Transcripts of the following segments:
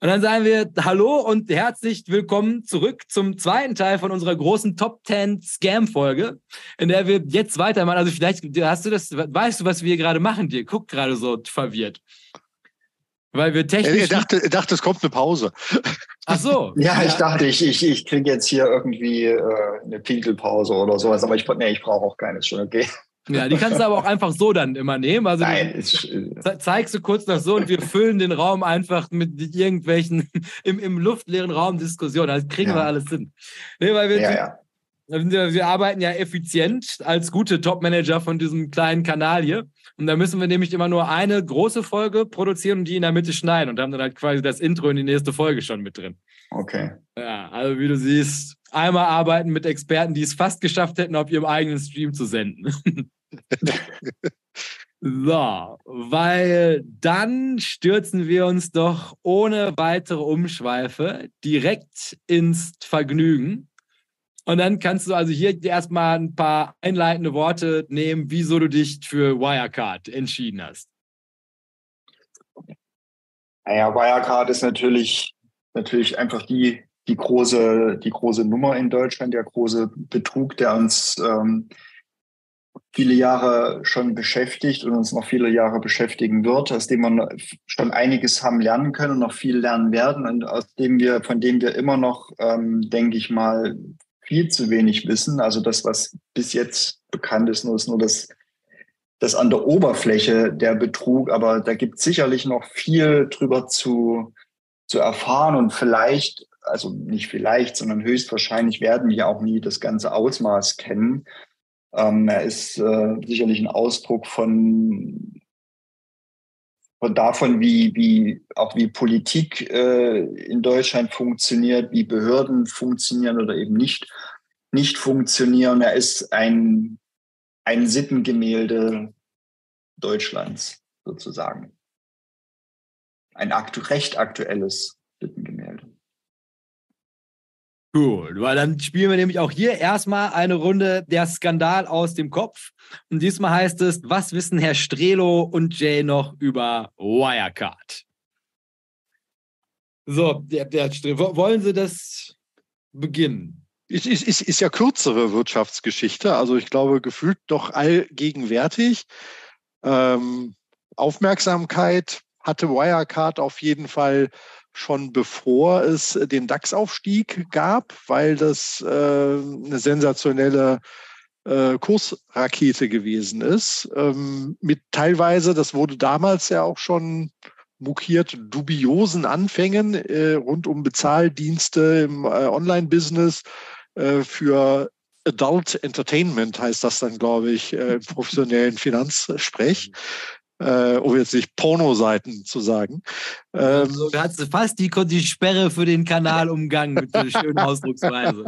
Und dann sagen wir Hallo und herzlich willkommen zurück zum zweiten Teil von unserer großen Top 10 Scam-Folge, in der wir jetzt weitermachen. Also vielleicht hast du das, weißt du, was wir gerade machen, dir? Guck gerade so verwirrt. Weil wir technisch. Er dachte, dachte, es kommt eine Pause. Ach so. ja, ich dachte, ich, ich, ich kriege jetzt hier irgendwie äh, eine Pinkelpause oder sowas, aber ich, nee, ich brauche auch keine, ist schon okay. Ja, die kannst du aber auch einfach so dann immer nehmen. Also Nein, du äh, zeigst du kurz nach so und wir füllen den Raum einfach mit irgendwelchen im, im luftleeren Raum Diskussionen. Das kriegen Ja. wir alles hin. Nee, weil wir, ja, ja. wir, wir arbeiten ja effizient als gute Top-Manager von diesem kleinen Kanal hier. Und da müssen wir nämlich immer nur eine große Folge produzieren und die in der Mitte schneiden und haben dann halt quasi das Intro in die nächste Folge schon mit drin. Okay. Ja, also wie du siehst, einmal arbeiten mit Experten, die es fast geschafft hätten, auf ihrem eigenen Stream zu senden. so, weil dann stürzen wir uns doch ohne weitere Umschweife direkt ins Vergnügen. Und dann kannst du also hier erstmal ein paar einleitende Worte nehmen, wieso du dich für Wirecard entschieden hast. Naja, Wirecard ist natürlich, natürlich einfach die, die große, die große Nummer in Deutschland, der große Betrug, der uns ähm, viele Jahre schon beschäftigt und uns noch viele Jahre beschäftigen wird, aus dem wir schon einiges haben lernen können und noch viel lernen werden und aus dem wir, von dem wir immer noch, ähm, denke ich mal, viel zu wenig wissen. Also das, was bis jetzt bekannt ist, nur ist nur das, das an der Oberfläche der Betrug, aber da gibt es sicherlich noch viel drüber zu, zu erfahren und vielleicht, also nicht vielleicht, sondern höchstwahrscheinlich werden wir auch nie das ganze Ausmaß kennen. Ähm, er ist äh, sicherlich ein Ausdruck von, von davon, wie, wie auch wie Politik äh, in Deutschland funktioniert, wie Behörden funktionieren oder eben nicht, nicht funktionieren. Er ist ein, ein Sittengemälde Deutschlands sozusagen. Ein aktu recht aktuelles Sittengemälde. Gut, weil dann spielen wir nämlich auch hier erstmal eine Runde der Skandal aus dem Kopf. Und diesmal heißt es, was wissen Herr Strelo und Jay noch über Wirecard? So, der, der Strelo, wollen Sie das beginnen? Ist, ist, ist, ist ja kürzere Wirtschaftsgeschichte, also ich glaube, gefühlt doch allgegenwärtig. Ähm, Aufmerksamkeit hatte Wirecard auf jeden Fall schon bevor es den DAX-Aufstieg gab, weil das äh, eine sensationelle äh, Kursrakete gewesen ist. Ähm, mit teilweise, das wurde damals ja auch schon mokiert, dubiosen Anfängen äh, rund um Bezahldienste im äh, Online-Business äh, für Adult Entertainment heißt das dann, glaube ich, äh, im professionellen Finanzsprech äh, um jetzt nicht Pornoseiten zu sagen. Ähm, so, da hat sie fast die, die Sperre für den Kanal umgangen mit der schönen Ausdrucksweise.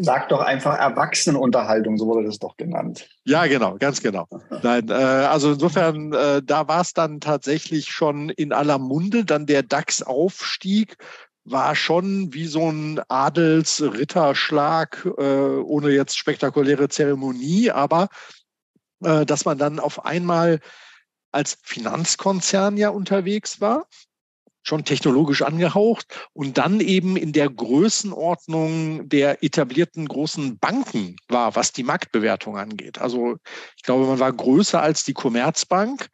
Sag doch einfach Erwachsenenunterhaltung, so wurde das doch genannt. Ja, genau, ganz genau. Nein, äh, also insofern, äh, da war es dann tatsächlich schon in aller Munde. Dann der DAX-Aufstieg war schon wie so ein Adelsritterschlag, äh, ohne jetzt spektakuläre Zeremonie, aber äh, dass man dann auf einmal als Finanzkonzern ja unterwegs war schon technologisch angehaucht und dann eben in der Größenordnung der etablierten großen Banken war, was die Marktbewertung angeht. Also ich glaube, man war größer als die Commerzbank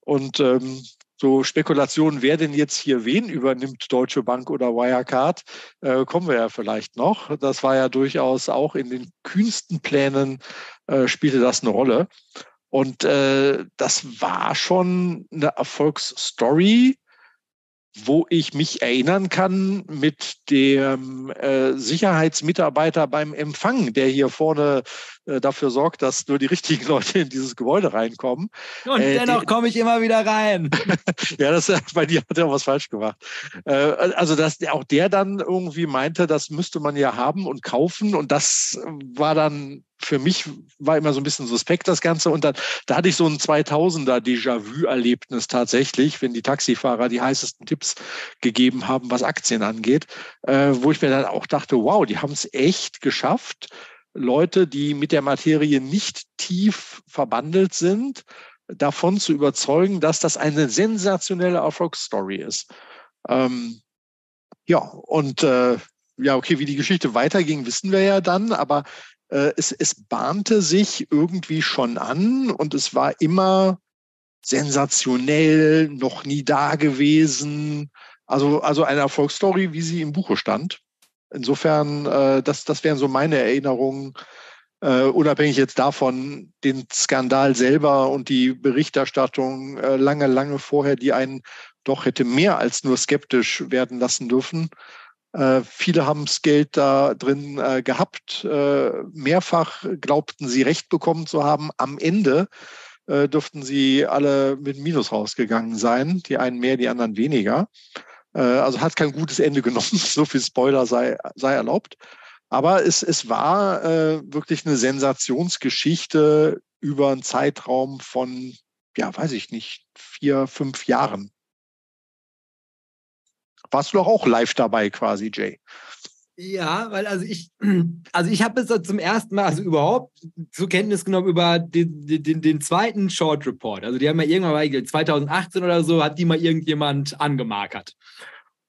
und ähm, so Spekulationen, wer denn jetzt hier wen übernimmt, Deutsche Bank oder Wirecard, äh, kommen wir ja vielleicht noch. Das war ja durchaus auch in den kühnsten Plänen äh, spielte das eine Rolle. Und äh, das war schon eine Erfolgsstory, wo ich mich erinnern kann mit dem äh, Sicherheitsmitarbeiter beim Empfang, der hier vorne äh, dafür sorgt, dass nur die richtigen Leute in dieses Gebäude reinkommen. Und äh, dennoch komme ich immer wieder rein. ja, das bei dir hat er was falsch gemacht. Äh, also dass auch der dann irgendwie meinte, das müsste man ja haben und kaufen und das war dann für mich war immer so ein bisschen suspekt das Ganze. Und dann, da hatte ich so ein 2000er Déjà-vu-Erlebnis tatsächlich, wenn die Taxifahrer die heißesten Tipps gegeben haben, was Aktien angeht, äh, wo ich mir dann auch dachte, wow, die haben es echt geschafft, Leute, die mit der Materie nicht tief verbandelt sind, davon zu überzeugen, dass das eine sensationelle Erfolgsstory ist. Ähm, ja, und äh, ja, okay, wie die Geschichte weiterging, wissen wir ja dann, aber es, es bahnte sich irgendwie schon an und es war immer sensationell, noch nie da gewesen. Also, also eine Erfolgsstory, wie sie im Buche stand. Insofern, äh, das, das wären so meine Erinnerungen, äh, unabhängig jetzt davon, den Skandal selber und die Berichterstattung äh, lange, lange vorher, die einen doch hätte mehr als nur skeptisch werden lassen dürfen. Äh, viele haben das Geld da drin äh, gehabt. Äh, mehrfach glaubten sie Recht bekommen zu haben. Am Ende äh, dürften sie alle mit Minus rausgegangen sein. Die einen mehr, die anderen weniger. Also hat kein gutes Ende genommen. so viel Spoiler sei, sei erlaubt. Aber es, es war wirklich eine Sensationsgeschichte über einen Zeitraum von, ja, weiß ich nicht, vier, fünf Jahren warst du doch auch live dabei quasi, Jay. Ja, weil also ich, also ich habe es zum ersten Mal, also überhaupt zur Kenntnis genommen über den, den, den zweiten Short Report. Also die haben ja irgendwann mal 2018 oder so, hat die mal irgendjemand angemarkert.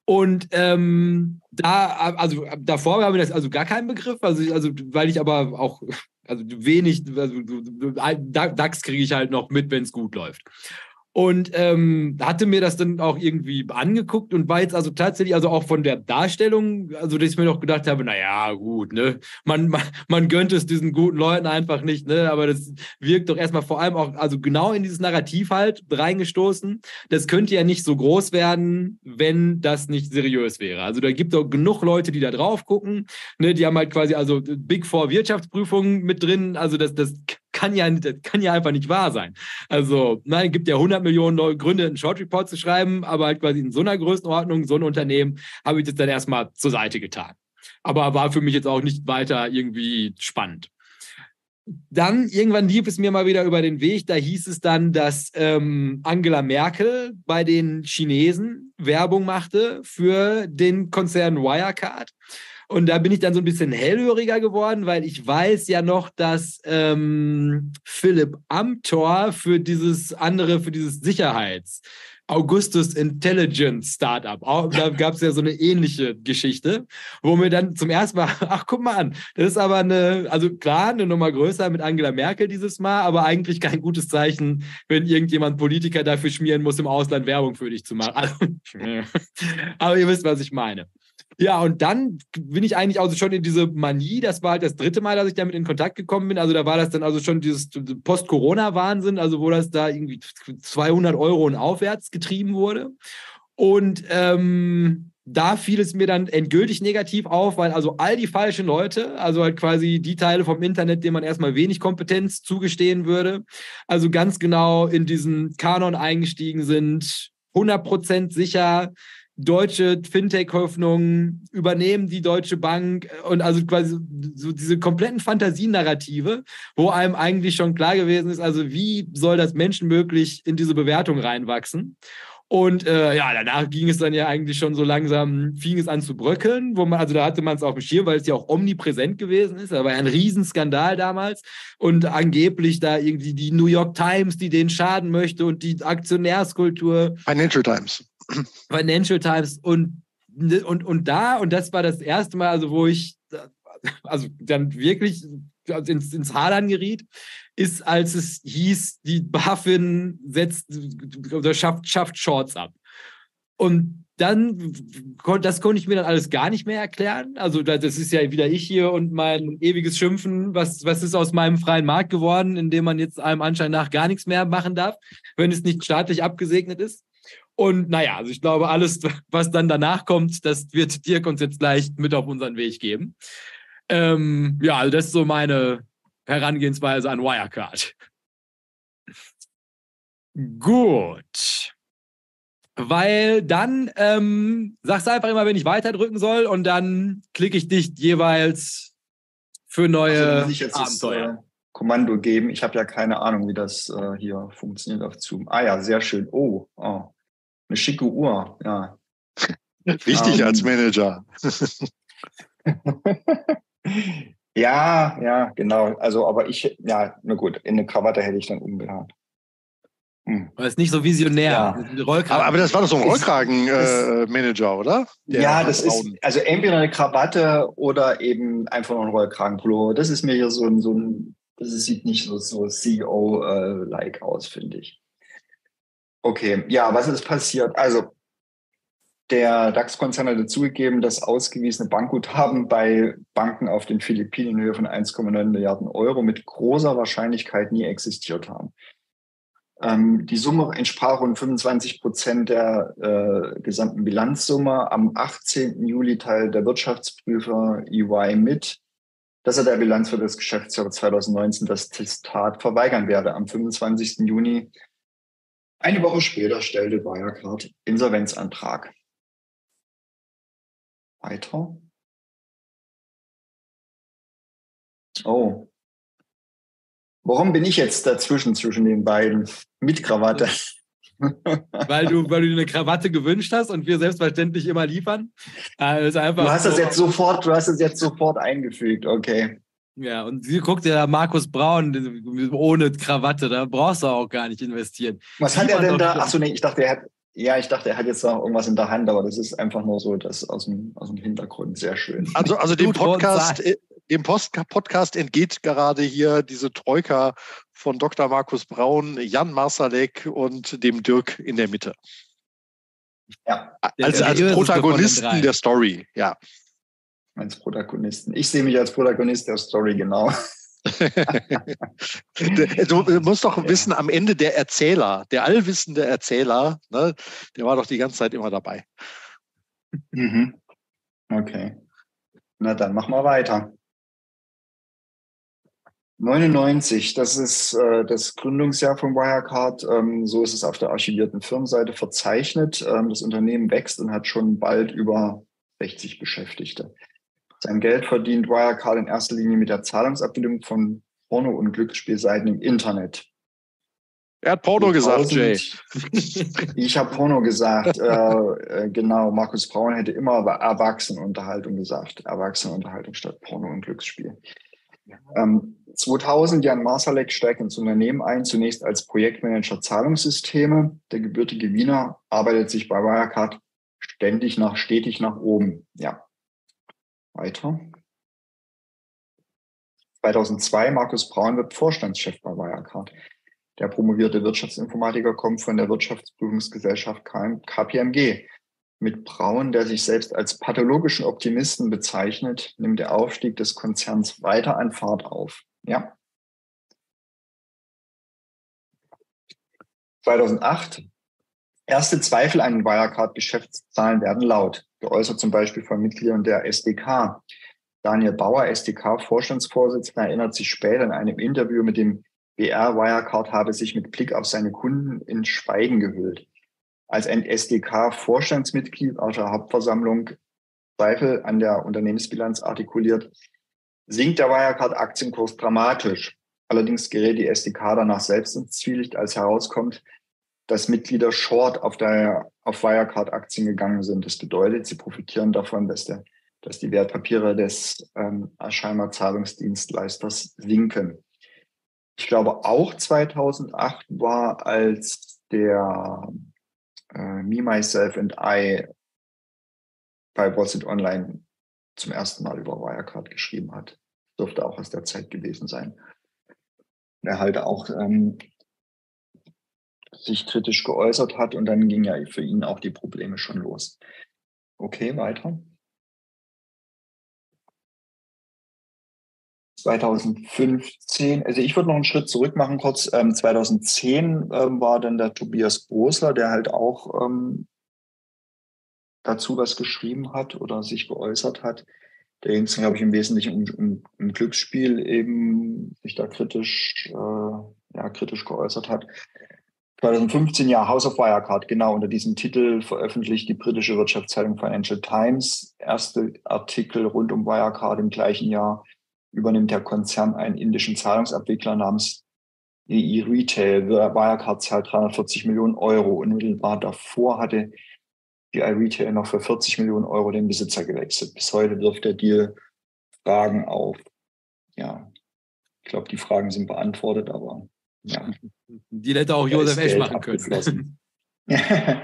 Und ähm, da, also davor habe ich das also gar keinen Begriff, also, also weil ich aber auch, also wenig, also DAX kriege ich halt noch mit, wenn es gut läuft. Und ähm, hatte mir das dann auch irgendwie angeguckt und war jetzt also tatsächlich, also auch von der Darstellung, also dass ich mir noch gedacht habe, naja, gut, ne, man, man, man gönnt es diesen guten Leuten einfach nicht, ne, aber das wirkt doch erstmal vor allem auch, also genau in dieses Narrativ halt reingestoßen. Das könnte ja nicht so groß werden, wenn das nicht seriös wäre. Also da gibt es auch genug Leute, die da drauf gucken, ne, die haben halt quasi also Big Four Wirtschaftsprüfungen mit drin, also das, das kann ja, kann ja einfach nicht wahr sein. Also, nein, gibt ja 100 Millionen Gründe, einen Short Report zu schreiben, aber halt quasi in so einer Größenordnung, so ein Unternehmen, habe ich das dann erstmal zur Seite getan. Aber war für mich jetzt auch nicht weiter irgendwie spannend. Dann irgendwann lief es mir mal wieder über den Weg. Da hieß es dann, dass ähm, Angela Merkel bei den Chinesen Werbung machte für den Konzern Wirecard. Und da bin ich dann so ein bisschen hellhöriger geworden, weil ich weiß ja noch, dass ähm, Philipp Amthor für dieses andere, für dieses Sicherheits- Augustus Intelligence Startup. Da gab es ja so eine ähnliche Geschichte, wo mir dann zum ersten Mal, ach guck mal an, das ist aber eine, also klar, eine Nummer größer mit Angela Merkel dieses Mal, aber eigentlich kein gutes Zeichen, wenn irgendjemand Politiker dafür schmieren muss, im Ausland Werbung für dich zu machen. Also, aber ihr wisst, was ich meine. Ja, und dann bin ich eigentlich also schon in diese Manie, das war halt das dritte Mal, dass ich damit in Kontakt gekommen bin. Also da war das dann also schon dieses Post-Corona-Wahnsinn, also wo das da irgendwie 200 Euro und aufwärts getrieben wurde. Und ähm, da fiel es mir dann endgültig negativ auf, weil also all die falschen Leute, also halt quasi die Teile vom Internet, denen man erstmal wenig Kompetenz zugestehen würde, also ganz genau in diesen Kanon eingestiegen sind, 100% sicher, deutsche Fintech-Hoffnungen übernehmen die Deutsche Bank und also quasi so diese kompletten Fantasienarrative, wo einem eigentlich schon klar gewesen ist, also wie soll das menschenmöglich in diese Bewertung reinwachsen? Und äh, ja, danach ging es dann ja eigentlich schon so langsam, fing es an zu bröckeln, wo man, also da hatte man es auf dem Schirm, weil es ja auch omnipräsent gewesen ist. Da war ja ein Riesenskandal damals und angeblich da irgendwie die New York Times, die den schaden möchte und die Aktionärskultur. Financial Times. Financial Times und, und, und da, und das war das erste Mal, also wo ich also dann wirklich ins, ins Hadern geriet, ist, als es hieß, die BaFin setzt oder schafft, schafft Shorts ab. Und dann, das konnte ich mir dann alles gar nicht mehr erklären. Also das ist ja wieder ich hier und mein ewiges Schimpfen. Was, was ist aus meinem freien Markt geworden, in dem man jetzt einem Anschein nach gar nichts mehr machen darf, wenn es nicht staatlich abgesegnet ist? Und naja, also ich glaube, alles, was dann danach kommt, das wird Dirk uns jetzt gleich mit auf unseren Weg geben. Ähm, ja, also das ist so meine Herangehensweise an Wirecard. Gut. Weil dann ähm, sagst du einfach immer, wenn ich weiter drücken soll und dann klicke ich dich jeweils für neue also, ich jetzt Abenteuer. Das, äh, Kommando geben. Ich habe ja keine Ahnung, wie das äh, hier funktioniert auf Zoom. Ah ja, sehr schön. Oh, oh. Eine schicke Uhr. Ja. Wichtig um, als ähm. Manager. Ja, ja, genau. Also, aber ich, ja, na gut, in eine Krawatte hätte ich dann umgehauen. Hm. Das ist nicht so visionär. Ja. Aber, aber, das war doch so ein Rollkragen-Manager, äh, oder? Der ja, das ist also entweder eine Krawatte oder eben einfach nur ein Rollkragenpullover. Das ist mir hier so ein, so ein das sieht nicht so, so CEO-like aus, finde ich. Okay, ja, was ist passiert? Also, der DAX-Konzern hat dazugegeben, dass ausgewiesene Bankguthaben bei Banken auf den Philippinen in Höhe von 1,9 Milliarden Euro mit großer Wahrscheinlichkeit nie existiert haben. Ähm, die Summe entsprach rund 25 Prozent der äh, gesamten Bilanzsumme. Am 18. Juli teilt der Wirtschaftsprüfer EY mit, dass er der Bilanz für das Geschäftsjahr 2019 das Testat verweigern werde. Am 25. Juni, eine Woche später, stellte Wirecard Insolvenzantrag. Weiter. Oh. Warum bin ich jetzt dazwischen zwischen den beiden mit Krawatte? weil du, weil du dir eine Krawatte gewünscht hast und wir selbstverständlich immer liefern. Also du hast das jetzt sofort, du hast es jetzt sofort eingefügt, okay. Ja, und sie guckt ja Markus Braun ohne Krawatte, da brauchst du auch gar nicht investieren. Was hat er denn da? Achso, nee, ich dachte, er hat, ja, ich dachte, er hat jetzt noch irgendwas in der Hand, aber das ist einfach nur so das aus dem, aus dem Hintergrund. Sehr schön. Also, also dem Podcast, dem Post Podcast entgeht gerade hier diese Troika von Dr. Markus Braun, Jan Marsalek und dem Dirk in der Mitte. Ja. Als, als Protagonisten der Story, ja. Als Protagonisten. Ich sehe mich als Protagonist der Story, genau. du musst doch wissen, am Ende der Erzähler, der allwissende Erzähler, ne, der war doch die ganze Zeit immer dabei. Mhm. Okay. Na dann machen wir weiter. 99, das ist äh, das Gründungsjahr von Wirecard. Ähm, so ist es auf der archivierten Firmenseite verzeichnet. Ähm, das Unternehmen wächst und hat schon bald über 60 Beschäftigte. Sein Geld verdient Wirecard in erster Linie mit der Zahlungsabwicklung von Porno- und Glücksspielseiten im Internet. Er hat Porno gesagt, Jay. ich habe Porno gesagt. Äh, äh, genau, Markus Braun hätte immer Erwachsenenunterhaltung gesagt. Erwachsenenunterhaltung statt Porno und Glücksspiel. Ähm, 2000, Jan Marsalek steigt ins Unternehmen ein, zunächst als Projektmanager Zahlungssysteme. Der gebürtige Wiener arbeitet sich bei Wirecard ständig nach, stetig nach oben. Ja, weiter. 2002, Markus Braun wird Vorstandschef bei Wirecard. Der promovierte Wirtschaftsinformatiker kommt von der Wirtschaftsprüfungsgesellschaft KPMG. Mit Braun, der sich selbst als pathologischen Optimisten bezeichnet, nimmt der Aufstieg des Konzerns weiter an Fahrt auf. Ja. 2008. Erste Zweifel an den Wirecard-Geschäftszahlen werden laut geäußert, zum Beispiel von Mitgliedern der SDK. Daniel Bauer, SDK-Vorstandsvorsitzender, erinnert sich später in einem Interview mit dem BR Wirecard habe sich mit Blick auf seine Kunden in Schweigen gehüllt. als SDK-Vorstandsmitglied aus der Hauptversammlung Zweifel an der Unternehmensbilanz artikuliert, sinkt der Wirecard-Aktienkurs dramatisch. Allerdings gerät die SDK danach selbst ins Zwielicht, als herauskommt, dass Mitglieder short auf, der, auf Wirecard-Aktien gegangen sind. Das bedeutet, sie profitieren davon, dass, der, dass die Wertpapiere des ähm, Scheinbar Zahlungsdienstleisters sinken. Ich glaube, auch 2008 war, als der äh, Me, Myself and I bei Wall Street Online zum ersten Mal über Wirecard geschrieben hat. Dürfte auch aus der Zeit gewesen sein. Er halt auch ähm, sich kritisch geäußert hat und dann ging ja für ihn auch die Probleme schon los. Okay, weiter. 2015, also ich würde noch einen Schritt zurück machen kurz. Ähm, 2010 ähm, war dann der Tobias Bosler, der halt auch ähm, dazu was geschrieben hat oder sich geäußert hat. Da ging es, glaube ich, im Wesentlichen um, um, um Glücksspiel eben, sich da kritisch, äh, ja, kritisch geäußert hat. 2015 ja House of Wirecard, genau unter diesem Titel veröffentlicht die britische Wirtschaftszeitung Financial Times erste Artikel rund um Wirecard im gleichen Jahr übernimmt der Konzern einen indischen Zahlungsabwickler namens EI Retail. Wirecard zahlt 340 Millionen Euro. Unmittelbar davor hatte die EI Retail noch für 40 Millionen Euro den Besitzer gewechselt. Bis heute wirft der Deal Fragen auf. Ja, ich glaube, die Fragen sind beantwortet, aber ja. Die hätte auch Josef Esch machen können.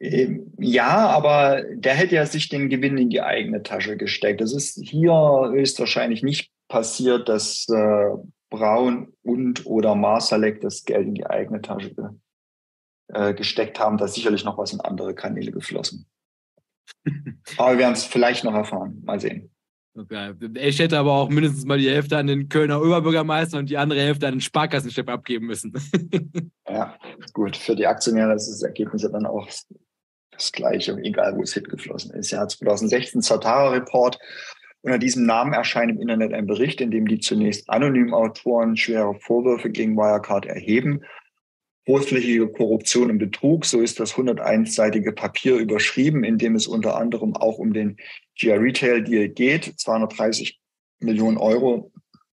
Ähm, ja, aber der hätte ja sich den Gewinn in die eigene Tasche gesteckt. Es ist hier höchstwahrscheinlich nicht passiert, dass äh, Braun und oder Marsalek das Geld in die eigene Tasche äh, gesteckt haben. Da ist sicherlich noch was in andere Kanäle geflossen. aber wir werden es vielleicht noch erfahren. Mal sehen. Okay. Ich hätte aber auch mindestens mal die Hälfte an den Kölner Oberbürgermeister und die andere Hälfte an den Sparkassenchef abgeben müssen. ja, gut. Für die Aktionäre ist das Ergebnis ja dann auch das Gleiche, egal wo es hingeflossen ist. Ja, 2016 Zatara Report. Unter diesem Namen erscheint im Internet ein Bericht, in dem die zunächst anonymen Autoren schwere Vorwürfe gegen Wirecard erheben. Großflächige Korruption und Betrug, so ist das 101-seitige Papier überschrieben, in dem es unter anderem auch um den GR Retail Deal geht. 230 Millionen Euro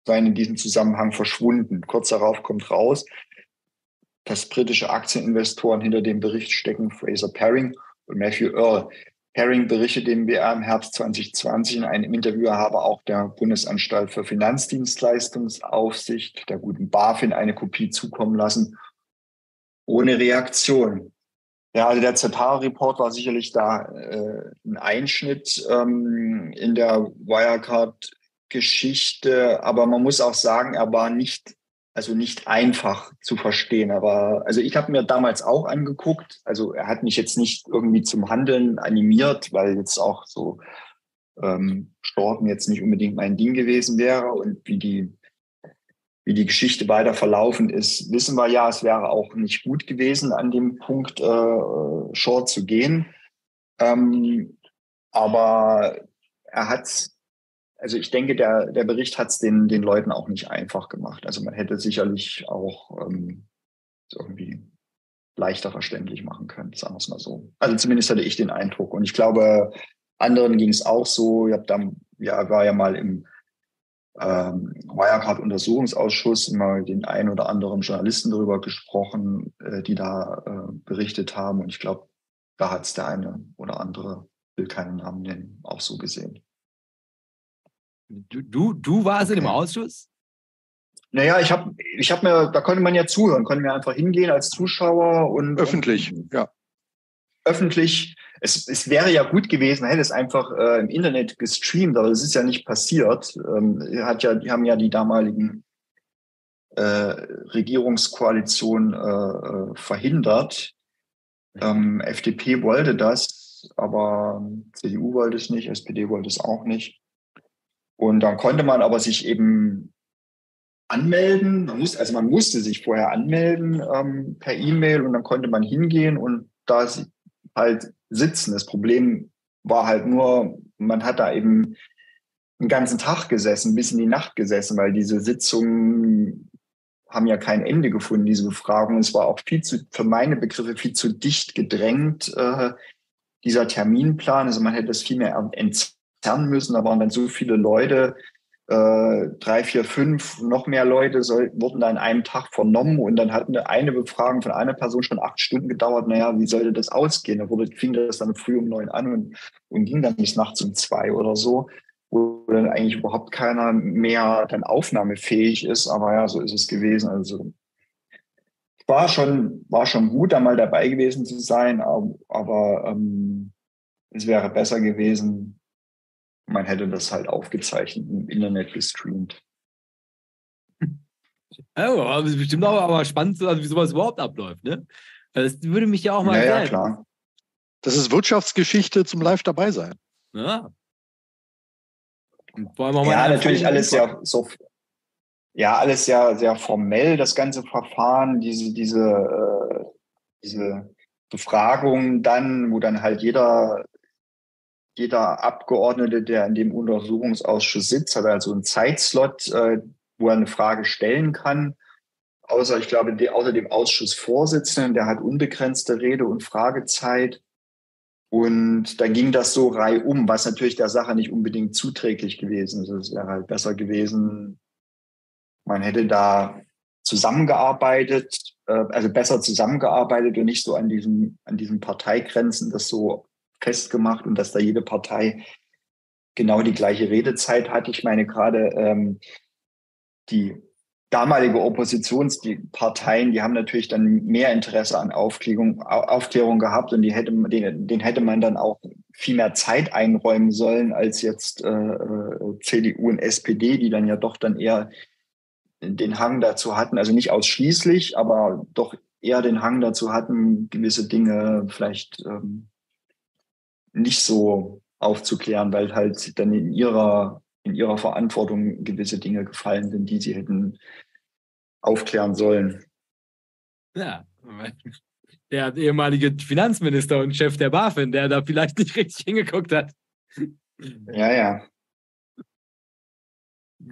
seien in diesem Zusammenhang verschwunden. Kurz darauf kommt raus, dass britische Aktieninvestoren hinter dem Bericht stecken, Fraser Paring und Matthew Earl. Paring berichtet dem BR im Herbst 2020 in einem Interview, habe auch der Bundesanstalt für Finanzdienstleistungsaufsicht, der guten BaFin, eine Kopie zukommen lassen, ohne Reaktion. Ja, also der Zatara-Report war sicherlich da äh, ein Einschnitt ähm, in der Wirecard-Geschichte, aber man muss auch sagen, er war nicht also nicht einfach zu verstehen. Aber also ich habe mir damals auch angeguckt. Also er hat mich jetzt nicht irgendwie zum Handeln animiert, weil jetzt auch so ähm, Storten jetzt nicht unbedingt mein Ding gewesen wäre. Und wie die, wie die Geschichte weiter verlaufen ist, wissen wir ja, es wäre auch nicht gut gewesen, an dem Punkt äh, Short zu gehen. Ähm, aber er hat also ich denke, der, der Bericht hat es den, den Leuten auch nicht einfach gemacht. Also man hätte sicherlich auch ähm, irgendwie leichter verständlich machen können, sagen wir es mal so. Also zumindest hatte ich den Eindruck. Und ich glaube, anderen ging es auch so. Ich habe dann, ja, war ja mal im ähm, Wirecard-Untersuchungsausschuss mal den einen oder anderen Journalisten darüber gesprochen, äh, die da äh, berichtet haben. Und ich glaube, da hat es der eine oder andere, will keinen Namen nennen, auch so gesehen. Du, du, du warst okay. in dem Ausschuss? Naja, ich habe ich hab mir, da konnte man ja zuhören, konnte mir einfach hingehen als Zuschauer und. Öffentlich, und, ja. Öffentlich. Es, es wäre ja gut gewesen, hätte es einfach äh, im Internet gestreamt, aber das ist ja nicht passiert. Ähm, hat ja, die haben ja die damaligen äh, Regierungskoalition äh, äh verhindert. Ähm, FDP wollte das, aber CDU wollte es nicht, SPD wollte es auch nicht. Und dann konnte man aber sich eben anmelden. Man muss, also man musste sich vorher anmelden ähm, per E-Mail und dann konnte man hingehen und da halt sitzen. Das Problem war halt nur, man hat da eben einen ganzen Tag gesessen, bis in die Nacht gesessen, weil diese Sitzung haben ja kein Ende gefunden, diese Befragungen. Es war auch viel zu, für meine Begriffe viel zu dicht gedrängt, äh, dieser Terminplan. Also man hätte es viel mehr entzerren müssen. Da waren dann so viele Leute, äh, drei, vier, fünf, noch mehr Leute soll, wurden da an einem Tag vernommen und dann hat eine, eine Befragung von einer Person schon acht Stunden gedauert. Naja, wie sollte das ausgehen? Da wurde, fing das dann früh um neun an und, und ging dann bis nachts um zwei oder so, wo dann eigentlich überhaupt keiner mehr dann aufnahmefähig ist. Aber ja, so ist es gewesen. Also war schon, war schon gut, da mal dabei gewesen zu sein, aber, aber ähm, es wäre besser gewesen, man hätte das halt aufgezeichnet im Internet gestreamt. Oh, aber ist bestimmt auch aber spannend, also wie sowas überhaupt abläuft, ne? Das würde mich ja auch mal ja, ja, klar. Das ist Wirtschaftsgeschichte zum Live dabei sein. Ja. ja, natürlich alles sehr so, ja, alles sehr, sehr formell, das ganze Verfahren, diese, diese, äh, diese Befragung dann, wo dann halt jeder jeder Abgeordnete, der in dem Untersuchungsausschuss sitzt, hat also einen Zeitslot, äh, wo er eine Frage stellen kann. Außer, ich glaube, die, außer dem Ausschussvorsitzenden, der hat unbegrenzte Rede- und Fragezeit. Und dann ging das so reihum, was natürlich der Sache nicht unbedingt zuträglich gewesen ist. Es wäre halt besser gewesen, man hätte da zusammengearbeitet, äh, also besser zusammengearbeitet und nicht so an diesen, an diesen Parteigrenzen das so festgemacht und dass da jede Partei genau die gleiche Redezeit hat. Ich meine gerade ähm, die damalige Oppositionsparteien, die haben natürlich dann mehr Interesse an Aufklärung, Aufklärung gehabt und die hätte, den, den hätte man dann auch viel mehr Zeit einräumen sollen als jetzt äh, äh CDU und SPD, die dann ja doch dann eher den Hang dazu hatten, also nicht ausschließlich, aber doch eher den Hang dazu hatten, gewisse Dinge vielleicht ähm, nicht so aufzuklären, weil halt dann in ihrer, in ihrer Verantwortung gewisse Dinge gefallen sind, die sie hätten aufklären sollen. Ja, der ehemalige Finanzminister und Chef der BaFin, der da vielleicht nicht richtig hingeguckt hat. Ja, ja.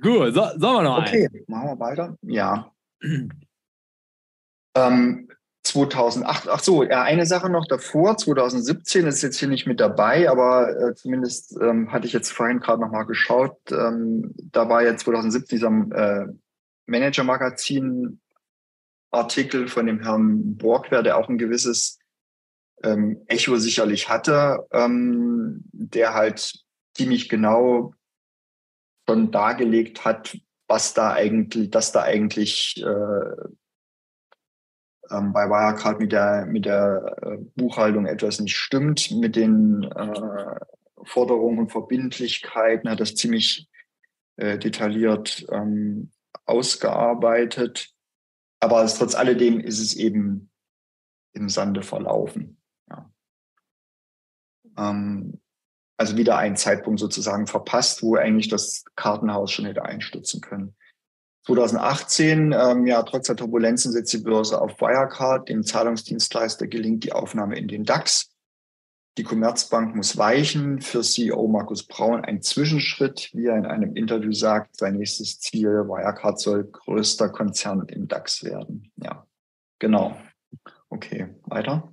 Gut, so, sollen wir noch Okay, einen? machen wir weiter. Ja. ähm, 2008, ach so, ja, eine Sache noch davor, 2017 ist jetzt hier nicht mit dabei, aber äh, zumindest ähm, hatte ich jetzt vorhin gerade nochmal geschaut. Ähm, da war ja 2017 dieser äh, Manager-Magazin Artikel von dem Herrn Borgwer, der auch ein gewisses ähm, Echo sicherlich hatte, ähm, der halt ziemlich genau schon dargelegt hat, was da eigentlich, dass da eigentlich äh, ähm, bei Wirecard mit der, mit der äh, Buchhaltung etwas nicht stimmt, mit den äh, Forderungen und Verbindlichkeiten, hat das ziemlich äh, detailliert ähm, ausgearbeitet. Aber es, trotz alledem ist es eben im Sande verlaufen. Ja. Ähm, also wieder ein Zeitpunkt sozusagen verpasst, wo eigentlich das Kartenhaus schon hätte einstürzen können. 2018, ähm, ja, trotz der Turbulenzen setzt die Börse auf Wirecard. Dem Zahlungsdienstleister gelingt die Aufnahme in den DAX. Die Commerzbank muss weichen. Für CEO Markus Braun ein Zwischenschritt, wie er in einem Interview sagt. Sein nächstes Ziel, Wirecard soll größter Konzern im DAX werden. Ja, genau. Okay, weiter.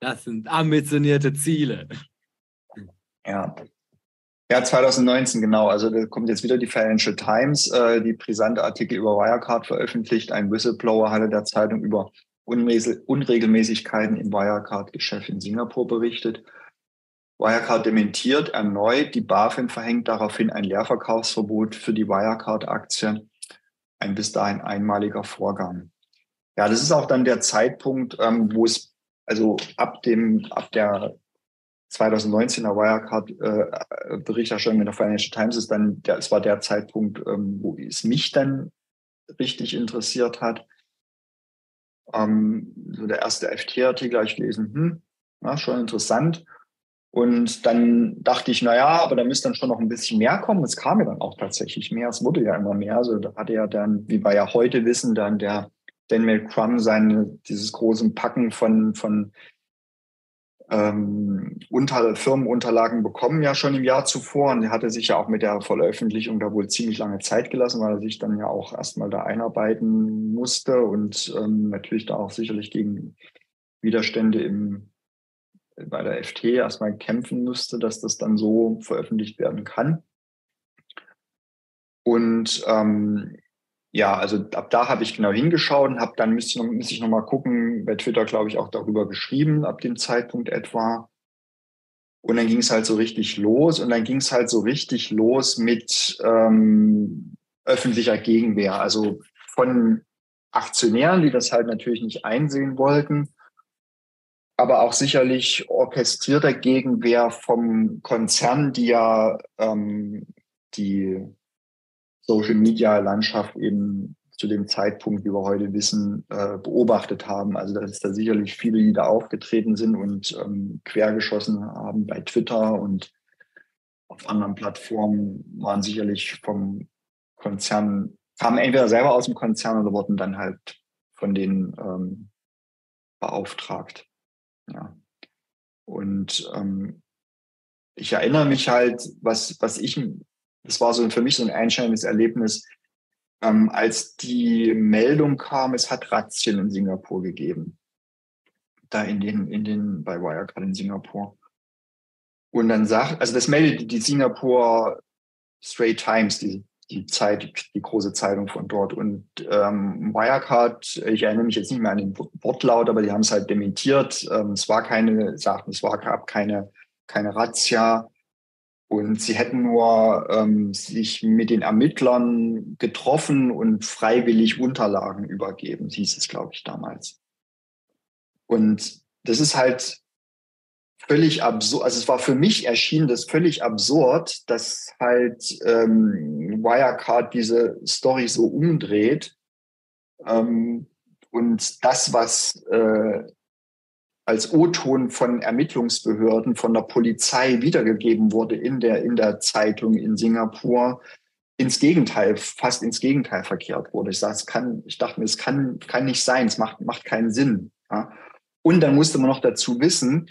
Das sind ambitionierte Ziele. Ja, ja, 2019, genau. Also da kommt jetzt wieder die Financial Times, äh, die brisante Artikel über Wirecard veröffentlicht. Ein Whistleblower hatte der Zeitung über Unregelmäßigkeiten im Wirecard-Geschäft in Singapur berichtet. Wirecard dementiert erneut. Die BaFin verhängt daraufhin ein Leerverkaufsverbot für die Wirecard-Aktie. Ein bis dahin einmaliger Vorgang. Ja, das ist auch dann der Zeitpunkt, ähm, wo es also ab dem, ab der 2019er Wirecard-Berichterstattung äh, in der Financial Times ist dann, der, es war der Zeitpunkt, ähm, wo es mich dann richtig interessiert hat. Ähm, so der erste FT-Artikel habe ich gelesen, hm, ja, schon interessant. Und dann dachte ich, na ja, aber da müsste dann schon noch ein bisschen mehr kommen. Es kam ja dann auch tatsächlich mehr. Es wurde ja immer mehr. Also da hatte ja dann, wie wir ja heute wissen, dann der Daniel Crum seine, dieses große Packen von, von ähm, unter, Firmenunterlagen bekommen ja schon im Jahr zuvor und er hatte sich ja auch mit der Veröffentlichung da wohl ziemlich lange Zeit gelassen, weil er sich dann ja auch erstmal da einarbeiten musste und ähm, natürlich da auch sicherlich gegen Widerstände im, bei der FT erstmal kämpfen musste, dass das dann so veröffentlicht werden kann. Und ähm, ja, also ab da habe ich genau hingeschaut und habe dann müsste müsste ich noch mal gucken, bei Twitter glaube ich auch darüber geschrieben, ab dem Zeitpunkt etwa. Und dann ging es halt so richtig los und dann ging es halt so richtig los mit ähm, öffentlicher Gegenwehr. Also von Aktionären, die das halt natürlich nicht einsehen wollten, aber auch sicherlich orchestrierter Gegenwehr vom Konzern, die ja ähm, die Social-Media-Landschaft eben zu dem Zeitpunkt, wie wir heute wissen, äh, beobachtet haben. Also da ist da sicherlich viele, die da aufgetreten sind und ähm, quergeschossen haben bei Twitter und auf anderen Plattformen waren sicherlich vom Konzern, kamen entweder selber aus dem Konzern oder wurden dann halt von denen ähm, beauftragt. Ja. Und ähm, ich erinnere mich halt, was, was ich das war so für mich so ein einschneidendes Erlebnis, ähm, als die Meldung kam, es hat Razzien in Singapur gegeben. Da in den, in den, bei Wirecard in Singapur. Und dann sagt, also das meldet die Singapur Straight Times, die, die Zeit, die große Zeitung von dort. Und ähm, Wirecard, ich erinnere mich jetzt nicht mehr an den Wortlaut, aber die haben es halt dementiert. Ähm, es war keine, sagten, es war, gab keine, keine Razzia. Und sie hätten nur ähm, sich mit den Ermittlern getroffen und freiwillig Unterlagen übergeben, hieß es, glaube ich, damals. Und das ist halt völlig absurd. Also es war für mich erschien das völlig absurd, dass halt ähm, Wirecard diese Story so umdreht ähm, und das, was äh, als O-Ton von Ermittlungsbehörden, von der Polizei wiedergegeben wurde in der, in der Zeitung in Singapur, ins Gegenteil, fast ins Gegenteil verkehrt wurde. Ich, sag, kann, ich dachte mir, es kann, kann nicht sein, es macht, macht keinen Sinn. Ja. Und dann musste man noch dazu wissen,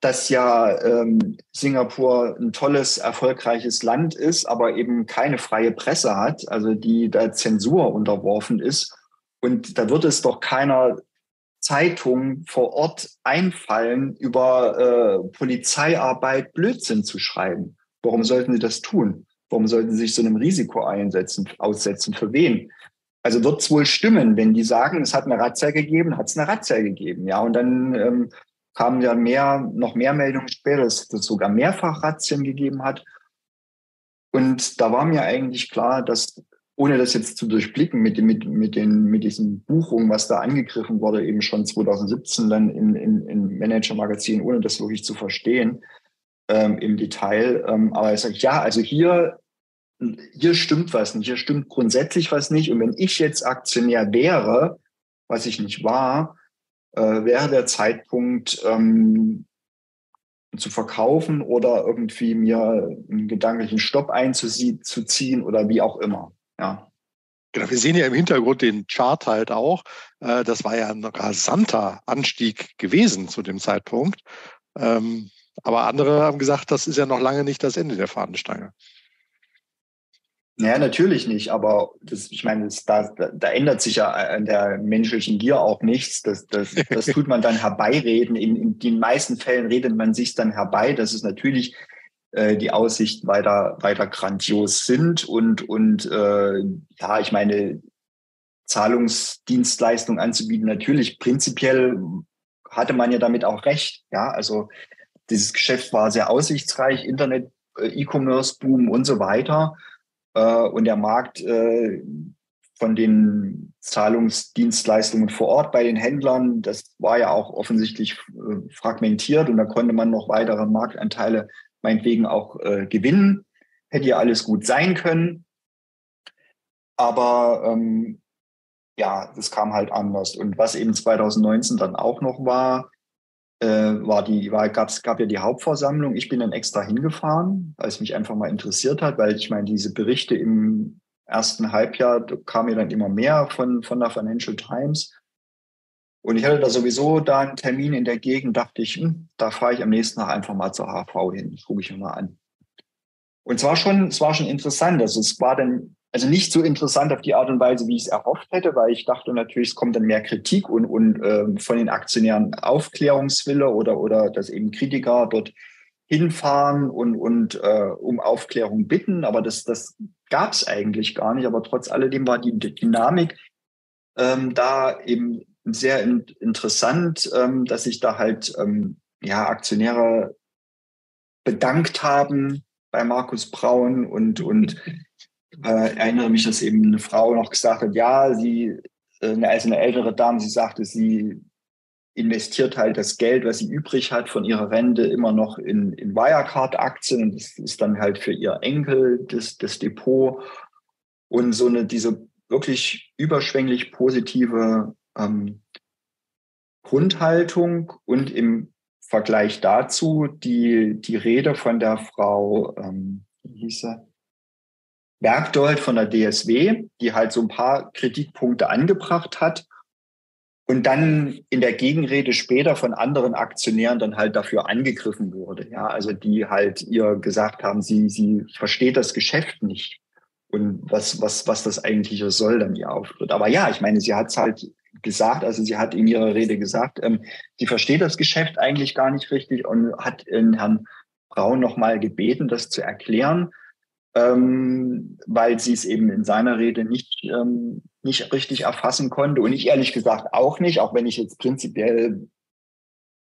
dass ja ähm, Singapur ein tolles, erfolgreiches Land ist, aber eben keine freie Presse hat, also die da Zensur unterworfen ist. Und da wird es doch keiner Zeitung vor Ort einfallen, über äh, Polizeiarbeit Blödsinn zu schreiben. Warum sollten sie das tun? Warum sollten sie sich so einem Risiko einsetzen, aussetzen? Für wen? Also wird es wohl stimmen, wenn die sagen, es hat eine Razzia gegeben, hat es eine Razzia gegeben. Ja, und dann ähm, kamen ja mehr, noch mehr Meldungen später, dass es sogar mehrfach Razzien gegeben hat. Und da war mir eigentlich klar, dass ohne das jetzt zu durchblicken mit, mit, mit, den, mit diesen Buchungen, was da angegriffen wurde, eben schon 2017 dann in, in, in Manager-Magazin, ohne das wirklich zu verstehen ähm, im Detail. Ähm, aber ich sage, ja, also hier, hier stimmt was nicht, hier stimmt grundsätzlich was nicht. Und wenn ich jetzt Aktionär wäre, was ich nicht war, äh, wäre der Zeitpunkt, ähm, zu verkaufen oder irgendwie mir einen gedanklichen Stopp einzuziehen oder wie auch immer. Ja. Genau, wir sehen ja im Hintergrund den Chart halt auch. Äh, das war ja ein rasanter Anstieg gewesen zu dem Zeitpunkt. Ähm, aber andere haben gesagt, das ist ja noch lange nicht das Ende der Fahnenstange. Naja, natürlich nicht, aber das, ich meine, das, da, da ändert sich ja an der menschlichen Gier auch nichts. Das, das, das tut man dann herbeireden. In, in den meisten Fällen redet man sich dann herbei. Das ist natürlich äh, die Aussichten weiter, weiter grandios sind. Und, und äh, ja, ich meine, Zahlungsdienstleistungen anzubieten, natürlich prinzipiell hatte man ja damit auch recht. Ja, also dieses Geschäft war sehr aussichtsreich, Internet, äh, E-Commerce-Boom und so weiter. Äh, und der Markt von den Zahlungsdienstleistungen vor Ort bei den Händlern, das war ja auch offensichtlich fragmentiert und da konnte man noch weitere Marktanteile meinetwegen auch äh, gewinnen. Hätte ja alles gut sein können. Aber ähm, ja, das kam halt anders. Und was eben 2019 dann auch noch war, äh, war die, war, gab's, gab ja die Hauptversammlung. Ich bin dann extra hingefahren, weil es mich einfach mal interessiert hat, weil ich meine, diese Berichte im ersten Halbjahr kamen ja dann immer mehr von, von der Financial Times. Und ich hatte da sowieso da einen Termin in der Gegend, dachte ich, hm, da fahre ich am nächsten Tag einfach mal zur HV hin. Das gucke ich mir mal an. Und es war schon, es war schon interessant. Also es war dann, also nicht so interessant auf die Art und Weise, wie ich es erhofft hätte, weil ich dachte natürlich, es kommt dann mehr Kritik und, und äh, von den Aktionären Aufklärungswille oder, oder dass eben Kritiker dort hinfahren und, und äh, um Aufklärung bitten. Aber das, das gab es eigentlich gar nicht. Aber trotz alledem war die Dynamik ähm, da eben sehr in, interessant, ähm, dass sich da halt ähm, ja, Aktionäre bedankt haben bei Markus Braun und, und äh, erinnere mich, dass eben eine Frau noch gesagt hat, ja, sie, äh, also eine ältere Dame, sie sagte, sie investiert halt das Geld, was sie übrig hat von ihrer Rente, immer noch in, in Wirecard-Aktien und das ist dann halt für ihr Enkel das, das Depot. Und so eine diese wirklich überschwänglich positive ähm, Grundhaltung und im Vergleich dazu die, die Rede von der Frau, ähm, wie? Bergdold von der DSW, die halt so ein paar Kritikpunkte angebracht hat und dann in der Gegenrede später von anderen Aktionären dann halt dafür angegriffen wurde. Ja, also die halt ihr gesagt haben, sie, sie versteht das Geschäft nicht und was, was, was das eigentlich soll, dann ihr Auftritt. Aber ja, ich meine, sie hat es halt gesagt, also sie hat in ihrer Rede gesagt, ähm, sie versteht das Geschäft eigentlich gar nicht richtig und hat in Herrn Braun nochmal gebeten, das zu erklären, ähm, weil sie es eben in seiner Rede nicht, ähm, nicht richtig erfassen konnte und ich ehrlich gesagt auch nicht, auch wenn ich jetzt prinzipiell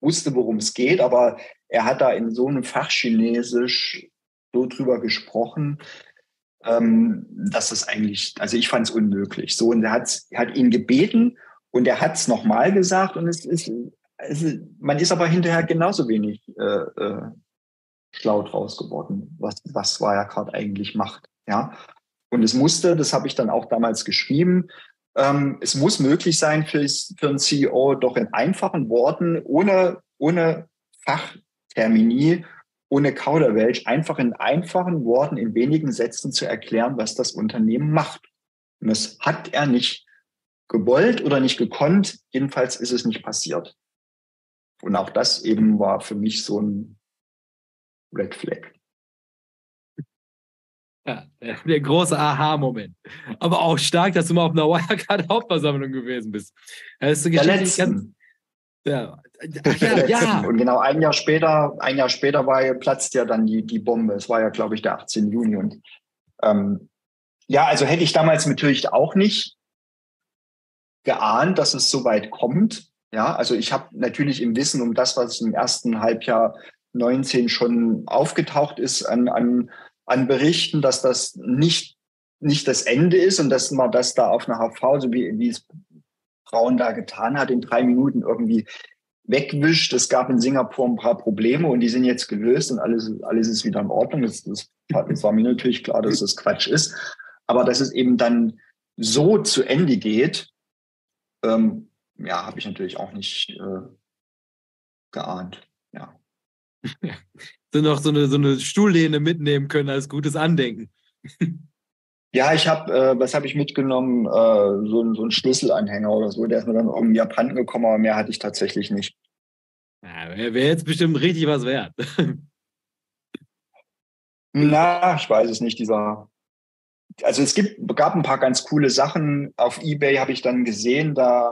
wusste, worum es geht, aber er hat da in so einem Fachchinesisch so drüber gesprochen, ähm, dass das eigentlich, also ich fand es unmöglich. So, und er hat, hat ihn gebeten und er hat es nochmal gesagt und es ist, es ist, man ist aber hinterher genauso wenig äh, äh, schlau draus geworden, was, was Wirecard eigentlich macht. Ja. Und es musste, das habe ich dann auch damals geschrieben, ähm, es muss möglich sein für, für einen CEO doch in einfachen Worten, ohne, ohne Fachtermini, ohne Kauderwelsch, einfach in einfachen Worten, in wenigen Sätzen zu erklären, was das Unternehmen macht. Und das hat er nicht gewollt oder nicht gekonnt. Jedenfalls ist es nicht passiert. Und auch das eben war für mich so ein Red Flag. Ja, der große Aha-Moment. Aber auch stark, dass du mal auf einer Wirecard-Hauptversammlung gewesen bist. Das ist der letzten. ja. Ach, ja, ja. Und genau ein Jahr später, ein Jahr später war platzt ja dann die, die Bombe. Es war ja, glaube ich, der 18. Juni. Und ähm, ja, also hätte ich damals natürlich auch nicht geahnt, dass es so weit kommt. Ja, also ich habe natürlich im Wissen um das, was im ersten Halbjahr 19 schon aufgetaucht ist an, an, an Berichten, dass das nicht, nicht das Ende ist und dass man das da auf einer HV, so wie, wie es Frauen da getan hat, in drei Minuten irgendwie wegwischt. Es gab in Singapur ein paar Probleme und die sind jetzt gelöst und alles, alles ist wieder in Ordnung. Das, das, das war mir natürlich klar, dass das Quatsch ist. Aber dass es eben dann so zu Ende geht, ähm, ja, habe ich natürlich auch nicht äh, geahnt. Ja. so noch so eine, so eine Stuhllehne mitnehmen können als gutes Andenken. Ja, ich habe, äh, was habe ich mitgenommen? Äh, so, so ein Schlüsselanhänger oder so. Der ist mir dann irgendwie abhanden gekommen, aber mehr hatte ich tatsächlich nicht. Ja, Wäre wär jetzt bestimmt richtig was wert. Na, ich weiß es nicht. Dieser also es gibt, gab ein paar ganz coole Sachen. Auf Ebay habe ich dann gesehen, da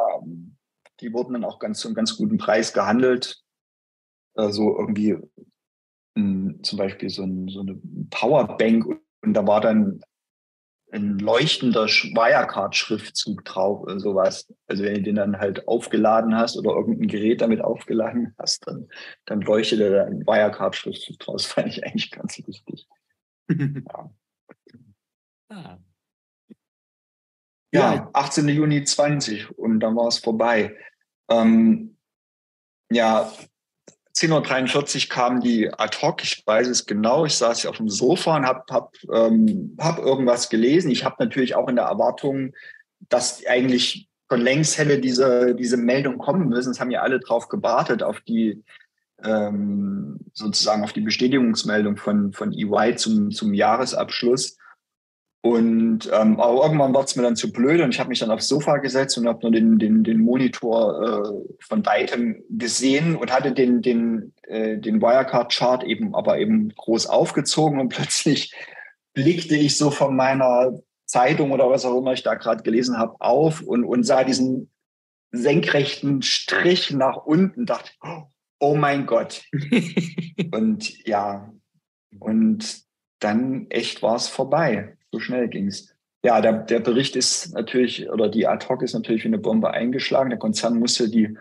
die wurden dann auch ganz zu einem ganz guten Preis gehandelt. Also irgendwie ein, zum Beispiel so, ein, so eine Powerbank und da war dann ein leuchtender Wirecard-Schriftzug drauf oder sowas. Also wenn du den dann halt aufgeladen hast oder irgendein Gerät damit aufgeladen hast, dann, dann leuchtete da ein Wirecard-Schriftzug draus. Fand ich eigentlich ganz lustig. ja. Ah. Ja, 18. Juni 20 und dann war es vorbei. Ähm, ja, 10.43 Uhr kam die ad hoc, ich weiß es genau, ich saß auf dem Sofa und habe hab, ähm, hab irgendwas gelesen. Ich habe natürlich auch in der Erwartung, dass eigentlich schon längst hätte diese, diese Meldung kommen müssen. Es haben ja alle drauf gewartet, auf die ähm, sozusagen auf die Bestätigungsmeldung von, von EY zum, zum Jahresabschluss. Und ähm, aber irgendwann war es mir dann zu blöd und ich habe mich dann aufs Sofa gesetzt und habe nur den, den, den Monitor äh, von weitem gesehen und hatte den, den, äh, den Wirecard-Chart eben aber eben groß aufgezogen und plötzlich blickte ich so von meiner Zeitung oder was auch immer ich da gerade gelesen habe auf und, und sah diesen senkrechten Strich nach unten, dachte, oh mein Gott. und ja, und dann echt war es vorbei. So schnell ging es. Ja, der, der Bericht ist natürlich, oder die Ad-Hoc ist natürlich wie eine Bombe eingeschlagen. Der Konzern musste die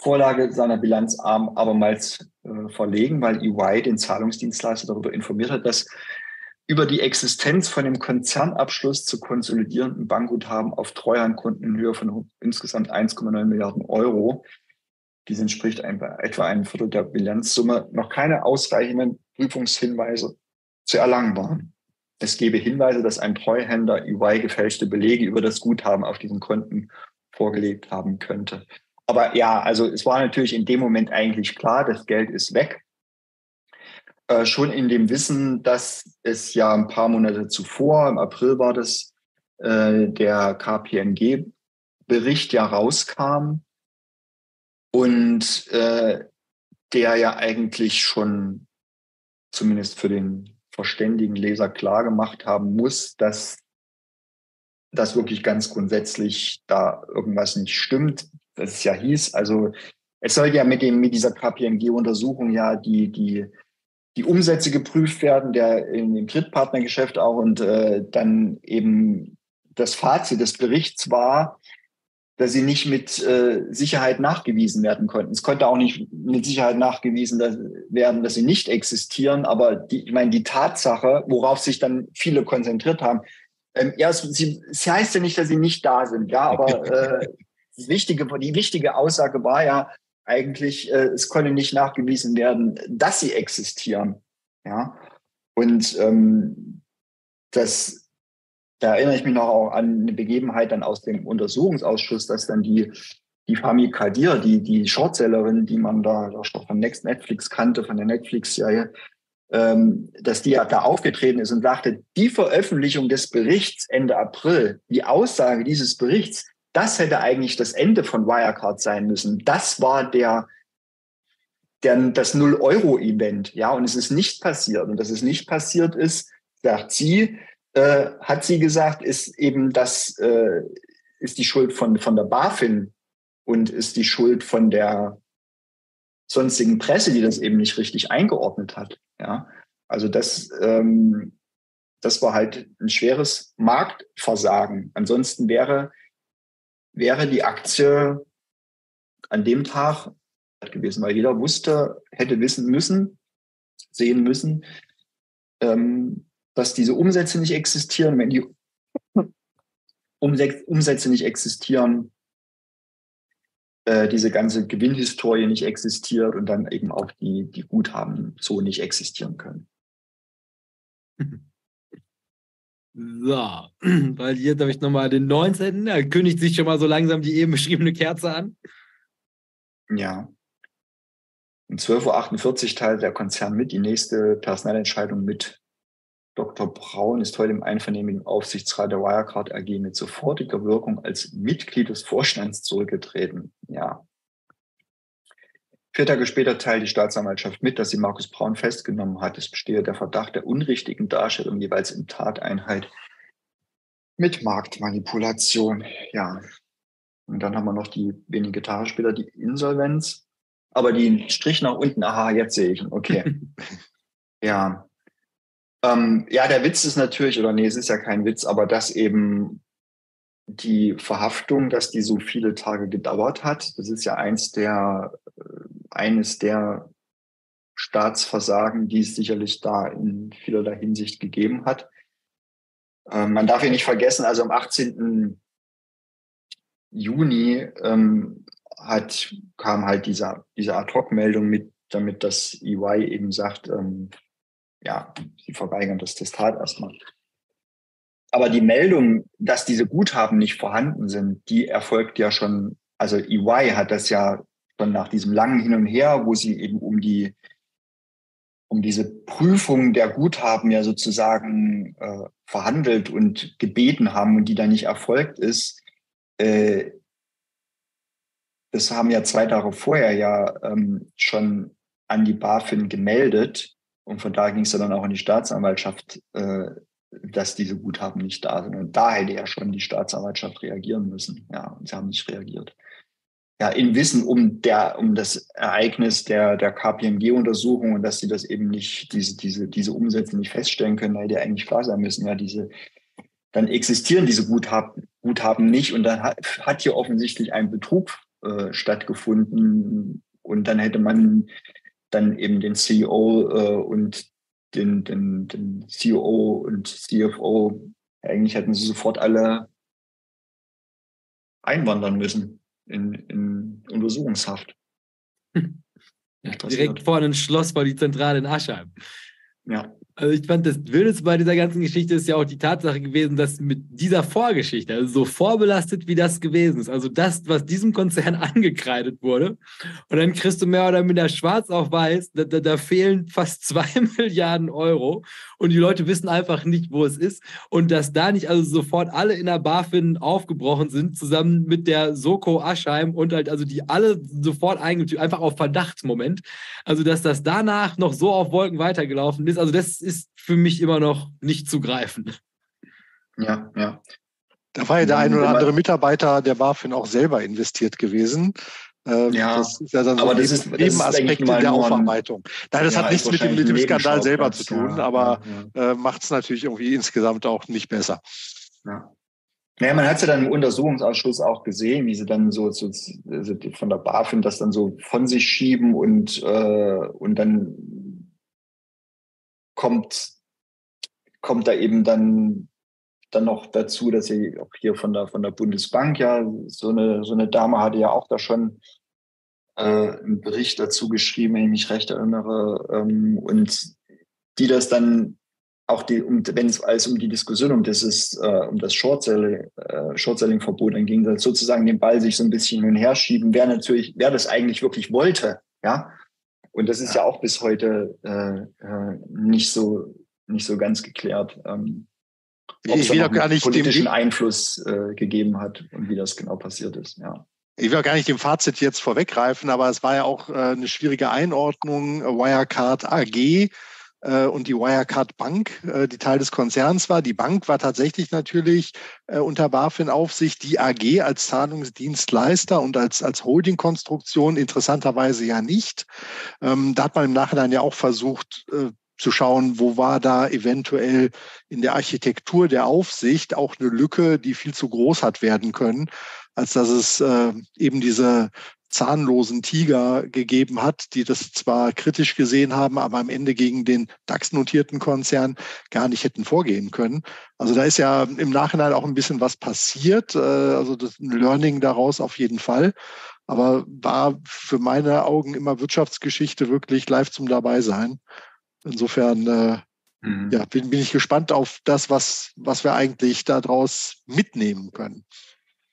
Vorlage seiner Bilanz abermals äh, verlegen, weil EY den Zahlungsdienstleister darüber informiert hat, dass über die Existenz von dem Konzernabschluss zu konsolidierenden Bankguthaben auf Treuhandkunden in Höhe von insgesamt 1,9 Milliarden Euro, dies entspricht etwa einem Viertel der Bilanzsumme, noch keine ausreichenden Prüfungshinweise zu erlangen waren. Es gebe Hinweise, dass ein Treuhänder EY gefälschte Belege über das Guthaben auf diesen Konten vorgelegt haben könnte. Aber ja, also es war natürlich in dem Moment eigentlich klar, das Geld ist weg. Äh, schon in dem Wissen, dass es ja ein paar Monate zuvor, im April war das, äh, der KPMG-Bericht ja rauskam und äh, der ja eigentlich schon zumindest für den verständigen Leser klar gemacht haben muss, dass das wirklich ganz grundsätzlich da irgendwas nicht stimmt. Das es ja hieß, also es soll ja mit dem mit dieser KPMG-Untersuchung ja die die die Umsätze geprüft werden, der in dem Drittpartnergeschäft auch und äh, dann eben das Fazit des Berichts war, dass sie nicht mit äh, Sicherheit nachgewiesen werden konnten. Es konnte auch nicht mit Sicherheit nachgewiesen dass, werden, dass sie nicht existieren. Aber die, ich meine, die Tatsache, worauf sich dann viele konzentriert haben, ähm, ja, es, sie, es heißt ja nicht, dass sie nicht da sind, ja, aber äh, die, wichtige, die wichtige Aussage war ja, eigentlich, äh, es konnte nicht nachgewiesen werden, dass sie existieren. Ja. Und ähm, das, da erinnere ich mich noch auch an eine Begebenheit dann aus dem Untersuchungsausschuss, dass dann die, die Fami Kadir, die, die Shortsellerin, die man da, von Next Netflix kannte, von der Netflix-Serie, ähm, dass die ja da aufgetreten ist und sagte, die Veröffentlichung des Berichts Ende April, die Aussage dieses Berichts, das hätte eigentlich das Ende von Wirecard sein müssen. Das war der, der das Null-Euro-Event. Ja, und es ist nicht passiert. Und dass es nicht passiert ist, sagt sie, äh, hat sie gesagt, ist eben das, äh, ist die Schuld von, von der BaFin und ist die Schuld von der sonstigen Presse, die das eben nicht richtig eingeordnet hat. Ja, also das, ähm, das war halt ein schweres Marktversagen. Ansonsten wäre wäre die Aktie an dem Tag gewesen, weil jeder wusste, hätte wissen müssen, sehen müssen, ähm, dass diese Umsätze nicht existieren. Wenn die Umsätze nicht existieren, äh, diese ganze Gewinnhistorie nicht existiert und dann eben auch die, die Guthaben so nicht existieren können. So, weil jetzt habe ich nochmal den 19. Da kündigt sich schon mal so langsam die eben beschriebene Kerze an. Ja. Um 12.48 Uhr teilt der Konzern mit. Die nächste Personalentscheidung mit Dr. Braun ist heute im einvernehmlichen Aufsichtsrat der Wirecard AG mit sofortiger Wirkung als Mitglied des Vorstands zurückgetreten. Ja, Vier Tage später teilt die Staatsanwaltschaft mit, dass sie Markus Braun festgenommen hat. Es bestehe der Verdacht der unrichtigen Darstellung jeweils in Tateinheit mit Marktmanipulation. Ja. Und dann haben wir noch die wenige Tage später die Insolvenz. Aber die Strich nach unten, aha, jetzt sehe ich ihn. Okay. ja. Ähm, ja, der Witz ist natürlich, oder nee, es ist ja kein Witz, aber dass eben die Verhaftung, dass die so viele Tage gedauert hat, das ist ja eins der äh, eines der Staatsversagen, die es sicherlich da in vielerlei Hinsicht gegeben hat. Ähm, man darf ja nicht vergessen, also am 18. Juni ähm, hat, kam halt dieser, diese Ad-Hoc-Meldung mit, damit das EY eben sagt, ähm, ja, sie verweigern das Testat erstmal. Aber die Meldung, dass diese Guthaben nicht vorhanden sind, die erfolgt ja schon, also EY hat das ja dann nach diesem langen Hin und Her, wo sie eben um die um diese Prüfung der Guthaben ja sozusagen äh, verhandelt und gebeten haben und die da nicht erfolgt ist, äh, das haben ja zwei Tage vorher ja ähm, schon an die BaFin gemeldet und von da ging es dann auch an die Staatsanwaltschaft, äh, dass diese Guthaben nicht da sind. Und da hätte ja schon die Staatsanwaltschaft reagieren müssen. Ja, und sie haben nicht reagiert. Ja, in Wissen um der, um das Ereignis der, der KPMG-Untersuchung und dass sie das eben nicht, diese, diese, diese Umsätze nicht feststellen können, hätte ja eigentlich klar sein müssen. Ja, diese, dann existieren diese Guthaben, Guthaben nicht und dann hat, hat hier offensichtlich ein Betrug äh, stattgefunden und dann hätte man dann eben den CEO äh, und den, den, den CEO und CFO, eigentlich hätten sie sofort alle einwandern müssen in, in Untersuchungshaft. Ja, direkt vor einem Schloss war die Zentrale in Aschheim. Ja. Also ich fand das Wildeste bei dieser ganzen Geschichte ist ja auch die Tatsache gewesen, dass mit dieser Vorgeschichte, also so vorbelastet wie das gewesen ist, also das, was diesem Konzern angekreidet wurde, und dann kriegst du mehr oder minder schwarz auf weiß, da, da, da fehlen fast zwei Milliarden Euro und die Leute wissen einfach nicht, wo es ist. Und dass da nicht also sofort alle in der BaFin aufgebrochen sind, zusammen mit der Soko Aschheim und halt also die alle sofort eingetütet, einfach auf Verdachtsmoment, also dass das danach noch so auf Wolken weitergelaufen ist, also das ist für mich immer noch nicht zu greifen. Ja, ja. Da war ja der ein oder andere Mitarbeiter der BaFin auch selber investiert gewesen. Ähm, ja, das ist ja dann so aber das ist, Nebenaspekte der Aufarbeitung. Nein, das ja, hat nichts mit dem, mit dem Skandal selber zu tun, ja, aber ja, äh, macht es natürlich irgendwie insgesamt auch nicht besser. Ja. Naja, man hat es ja dann im Untersuchungsausschuss auch gesehen, wie sie dann so, so also von der BaFin das dann so von sich schieben und, äh, und dann kommt, kommt da eben dann, dann noch dazu, dass sie auch hier von der, von der Bundesbank ja, so eine, so eine Dame hatte ja auch da schon äh, einen Bericht dazu geschrieben, wenn ich mich recht erinnere, ähm, und die das dann auch die, um, wenn es als um die Diskussion um dieses, äh, um das Short-Selling, äh, Short-Selling-Verbot dann ging, sozusagen den Ball sich so ein bisschen hin und her schieben, wer natürlich, wer das eigentlich wirklich wollte, ja, und das ist ja, ja auch bis heute äh, äh, nicht so nicht so ganz geklärt. Ähm, ob ich will auch gar nicht politischen dem, Einfluss äh, gegeben hat und wie das genau passiert ist. Ja. Ich will auch gar nicht dem Fazit jetzt vorweggreifen, aber es war ja auch äh, eine schwierige Einordnung. Wirecard AG und die Wirecard Bank, äh, die Teil des Konzerns war. Die Bank war tatsächlich natürlich äh, unter BaFin-Aufsicht, die AG als Zahlungsdienstleister und als, als Holding-Konstruktion interessanterweise ja nicht. Ähm, da hat man im Nachhinein ja auch versucht, zu schauen, wo war da eventuell in der Architektur der Aufsicht auch eine Lücke, die viel zu groß hat werden können, als dass es äh, eben diese zahnlosen Tiger gegeben hat, die das zwar kritisch gesehen haben, aber am Ende gegen den DAX-notierten Konzern gar nicht hätten vorgehen können. Also da ist ja im Nachhinein auch ein bisschen was passiert, äh, also das Learning daraus auf jeden Fall. Aber war für meine Augen immer Wirtschaftsgeschichte wirklich live zum Dabeisein. Insofern äh, mhm. ja, bin, bin ich gespannt auf das, was, was wir eigentlich daraus mitnehmen können.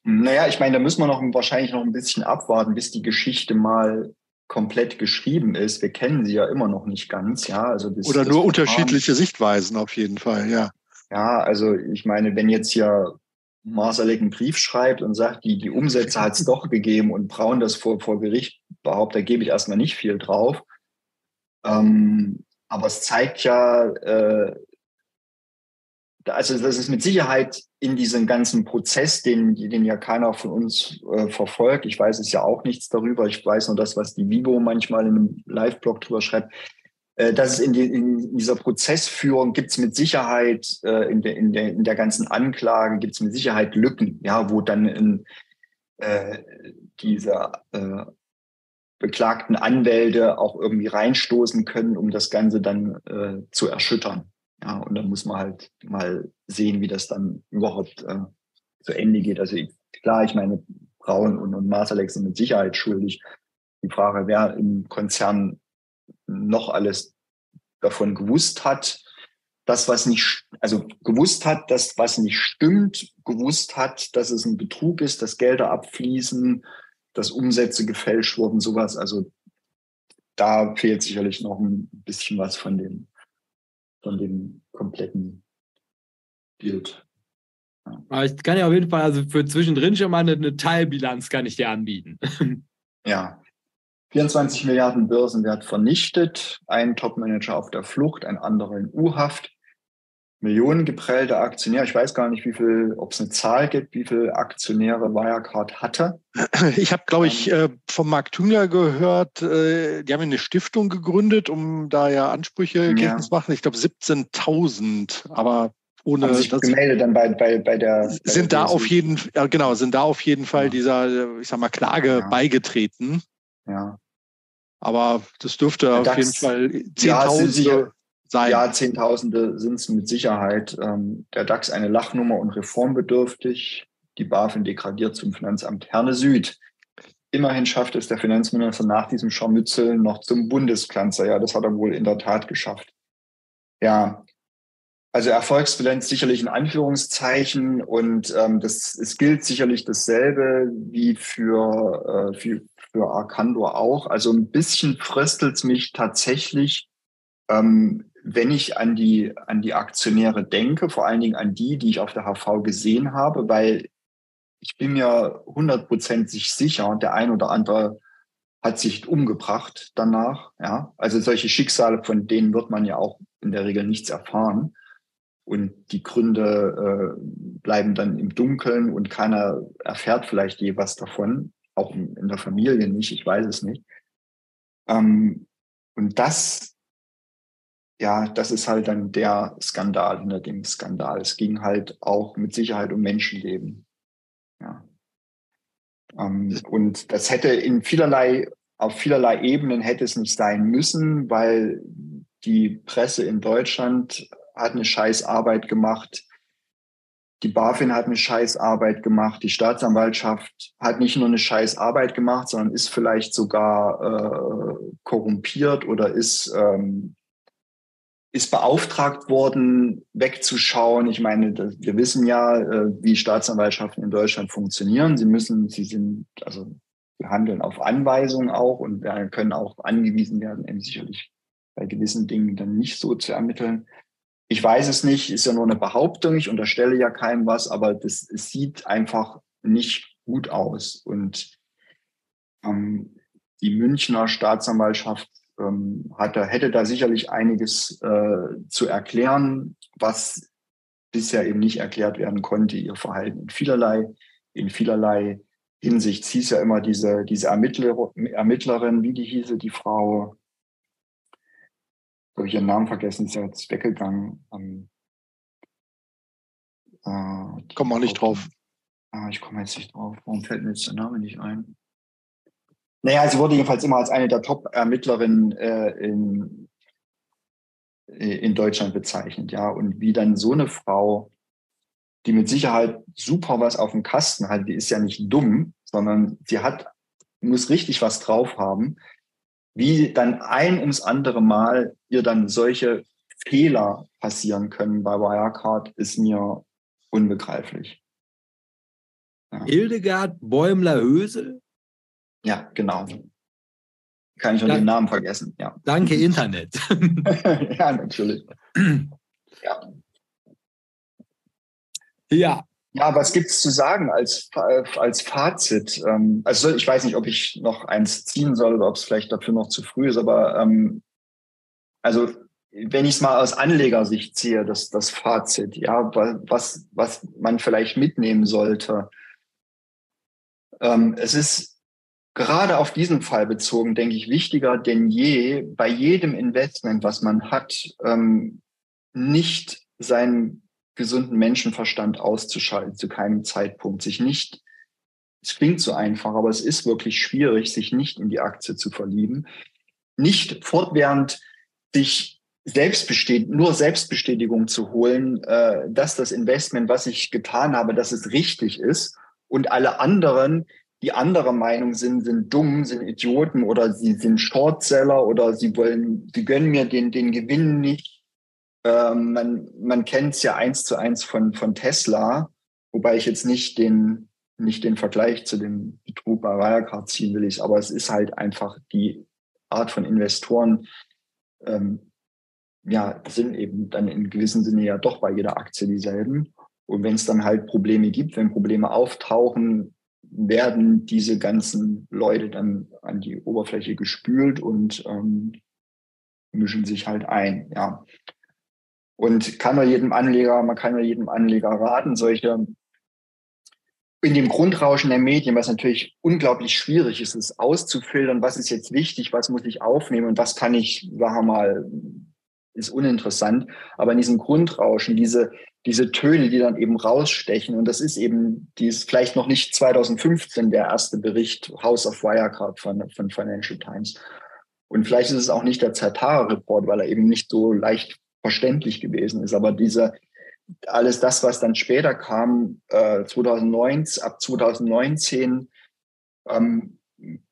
Naja, ich meine, da müssen wir noch wahrscheinlich noch ein bisschen abwarten, bis die Geschichte mal komplett geschrieben ist. Wir kennen sie ja immer noch nicht ganz, ja. Also das, Oder das nur Verfahren, unterschiedliche Sichtweisen auf jeden Fall, ja. Ja, also ich meine, wenn jetzt hier Marsalek einen Brief schreibt und sagt, die, die Umsätze hat es doch gegeben und Braun das vor, vor Gericht behauptet, da gebe ich erstmal nicht viel drauf. Ähm, aber es zeigt ja, äh, also das ist mit Sicherheit in diesem ganzen Prozess, den, den ja keiner von uns äh, verfolgt. Ich weiß es ja auch nichts darüber. Ich weiß nur das, was die Vivo manchmal in einem Live-Blog drüber schreibt. Äh, dass es in, die, in dieser Prozessführung gibt es mit Sicherheit äh, in, der, in, der, in der ganzen Anklage gibt es mit Sicherheit Lücken, ja, wo dann in, äh, diese äh, beklagten Anwälte auch irgendwie reinstoßen können, um das Ganze dann zu erschüttern. Ja, und dann muss man halt mal sehen, wie das dann überhaupt äh, zu Ende geht. Also klar, ich meine, Braun und, und Masterlex sind mit Sicherheit schuldig. Die Frage, wer im Konzern noch alles davon gewusst hat, das, was nicht, also gewusst hat, dass was nicht stimmt, gewusst hat, dass es ein Betrug ist, dass Gelder abfließen, dass Umsätze gefälscht wurden, sowas. Also da fehlt sicherlich noch ein bisschen was von dem von dem kompletten gilt. Aber ich kann ja auf jeden Fall, also für zwischendrin schon mal eine, eine Teilbilanz kann ich dir anbieten. Ja. 24 Milliarden Börsenwert vernichtet, ein Topmanager auf der Flucht, ein anderer in U-Haft, Millionen geprellte Aktionäre. Ich weiß gar nicht, wie viel, ob es eine Zahl gibt, wie viele Aktionäre Wirecard hatte. Ich habe, glaube ich, ähm, äh, vom Marc Thünger gehört, äh, die haben eine Stiftung gegründet, um da ja Ansprüche geltend zu machen. Ich glaube 17.000, aber ohne haben sich gemeldet dann bei, bei, bei der bei sind der da auf jeden ja, genau sind da auf jeden Fall ja. dieser ich sag mal Klage ja. beigetreten ja aber das dürfte der auf DAX, jeden Fall Zehntausende sein ja Zehntausende sind es mit Sicherheit ähm, der DAX eine Lachnummer und reformbedürftig die BaFin degradiert zum Finanzamt Herne Süd Immerhin schafft es der Finanzminister nach diesem Scharmützel noch zum Bundeskanzler. Ja, das hat er wohl in der Tat geschafft. Ja, also Erfolgsbilanz sicherlich in Anführungszeichen und ähm, das, es gilt sicherlich dasselbe wie für, äh, für, für Arcandor auch. Also ein bisschen fröstelt es mich tatsächlich, ähm, wenn ich an die, an die Aktionäre denke, vor allen Dingen an die, die ich auf der HV gesehen habe, weil ich bin mir hundertprozentig sicher, der ein oder andere hat sich umgebracht danach. Ja, also solche Schicksale, von denen wird man ja auch in der Regel nichts erfahren und die Gründe äh, bleiben dann im Dunkeln und keiner erfährt vielleicht je was davon, auch in, in der Familie nicht, ich weiß es nicht. Ähm, und das, ja, das ist halt dann der Skandal hinter dem Skandal. Es ging halt auch mit Sicherheit um Menschenleben. Ja. Ähm, und das hätte in vielerlei, auf vielerlei Ebenen hätte es nicht sein müssen, weil die Presse in Deutschland hat eine scheiß Arbeit gemacht. Die BaFin hat eine scheiß Arbeit gemacht. Die Staatsanwaltschaft hat nicht nur eine scheiß Arbeit gemacht, sondern ist vielleicht sogar äh, korrumpiert oder ist, ähm, ist beauftragt worden, wegzuschauen. Ich meine, wir wissen ja, äh, wie Staatsanwaltschaften in Deutschland funktionieren. Sie müssen, sie sind, also wir handeln auf Anweisung auch und können auch angewiesen werden, eben sicherlich bei gewissen Dingen dann nicht so zu ermitteln. Ich weiß es nicht, ist ja nur eine Behauptung, ich unterstelle ja keinem was, aber das sieht einfach nicht gut aus. Und ähm, die Münchner Staatsanwaltschaft ähm, hatte, hätte da sicherlich einiges äh, zu erklären, was bisher eben nicht erklärt werden konnte, ihr Verhalten in vielerlei, in vielerlei Hinsicht. Sie hieß ja immer diese, diese Ermittler, Ermittlerin, wie die hieße, die Frau, habe ich ihren Namen vergessen, ist ja jetzt weggegangen. Ähm, äh, Komm mal nicht drauf. Ah, ich komme jetzt nicht drauf. Warum fällt mir jetzt der Name nicht ein? Naja, sie wurde jedenfalls immer als eine der Top-Ermittlerinnen äh, in, äh, in Deutschland bezeichnet, ja. Und wie dann so eine Frau, die mit Sicherheit super was auf dem Kasten hat, die ist ja nicht dumm, sondern sie hat, muss richtig was drauf haben, wie dann ein ums andere Mal ihr dann solche Fehler passieren können bei Wirecard, ist mir unbegreiflich. Ja. Hildegard Bäumler-Hösel? Ja, genau. Kann ich noch den Namen vergessen, ja. Danke, Internet. ja, natürlich. ja. Ja, ja, was gibt's zu sagen als, als Fazit? Ähm, also ich weiß nicht, ob ich noch eins ziehen soll oder ob es vielleicht dafür noch zu früh ist, aber ähm, also wenn ich es mal aus Anlegersicht ziehe, das, das Fazit, ja, was, was man vielleicht mitnehmen sollte. Ähm, es ist gerade auf diesen Fall bezogen, denke ich, wichtiger denn je, bei jedem Investment, was man hat, ähm, nicht sein gesunden Menschenverstand auszuschalten zu keinem Zeitpunkt, sich nicht, es klingt so einfach, aber es ist wirklich schwierig, sich nicht in die Aktie zu verlieben, nicht fortwährend sich Selbstbestätigung, nur Selbstbestätigung zu holen, äh, dass das Investment, was ich getan habe, dass es richtig ist und alle anderen, die anderer Meinung sind, sind dumm, sind Idioten oder sie sind Shortseller oder sie wollen, sie gönnen mir den, den Gewinn nicht ähm, man man kennt es ja eins zu eins von, von Tesla, wobei ich jetzt nicht den, nicht den Vergleich zu dem Betrug bei Wirecard ziehen will, ich, aber es ist halt einfach die Art von Investoren, ähm, ja, sind eben dann in gewissem Sinne ja doch bei jeder Aktie dieselben. Und wenn es dann halt Probleme gibt, wenn Probleme auftauchen, werden diese ganzen Leute dann an die Oberfläche gespült und ähm, mischen sich halt ein, ja. Und kann man jedem Anleger, man kann ja jedem Anleger raten, solche in dem Grundrauschen der Medien, was natürlich unglaublich schwierig ist, ist auszufiltern, was ist jetzt wichtig, was muss ich aufnehmen und was kann ich, sagen wir mal, ist uninteressant. Aber in diesem Grundrauschen, diese, diese Töne, die dann eben rausstechen, und das ist eben, die ist vielleicht noch nicht 2015 der erste Bericht House of Wirecard von, von Financial Times. Und vielleicht ist es auch nicht der Zatara-Report, weil er eben nicht so leicht verständlich gewesen ist. Aber diese, alles das, was dann später kam, äh, 2009, ab 2019, ähm,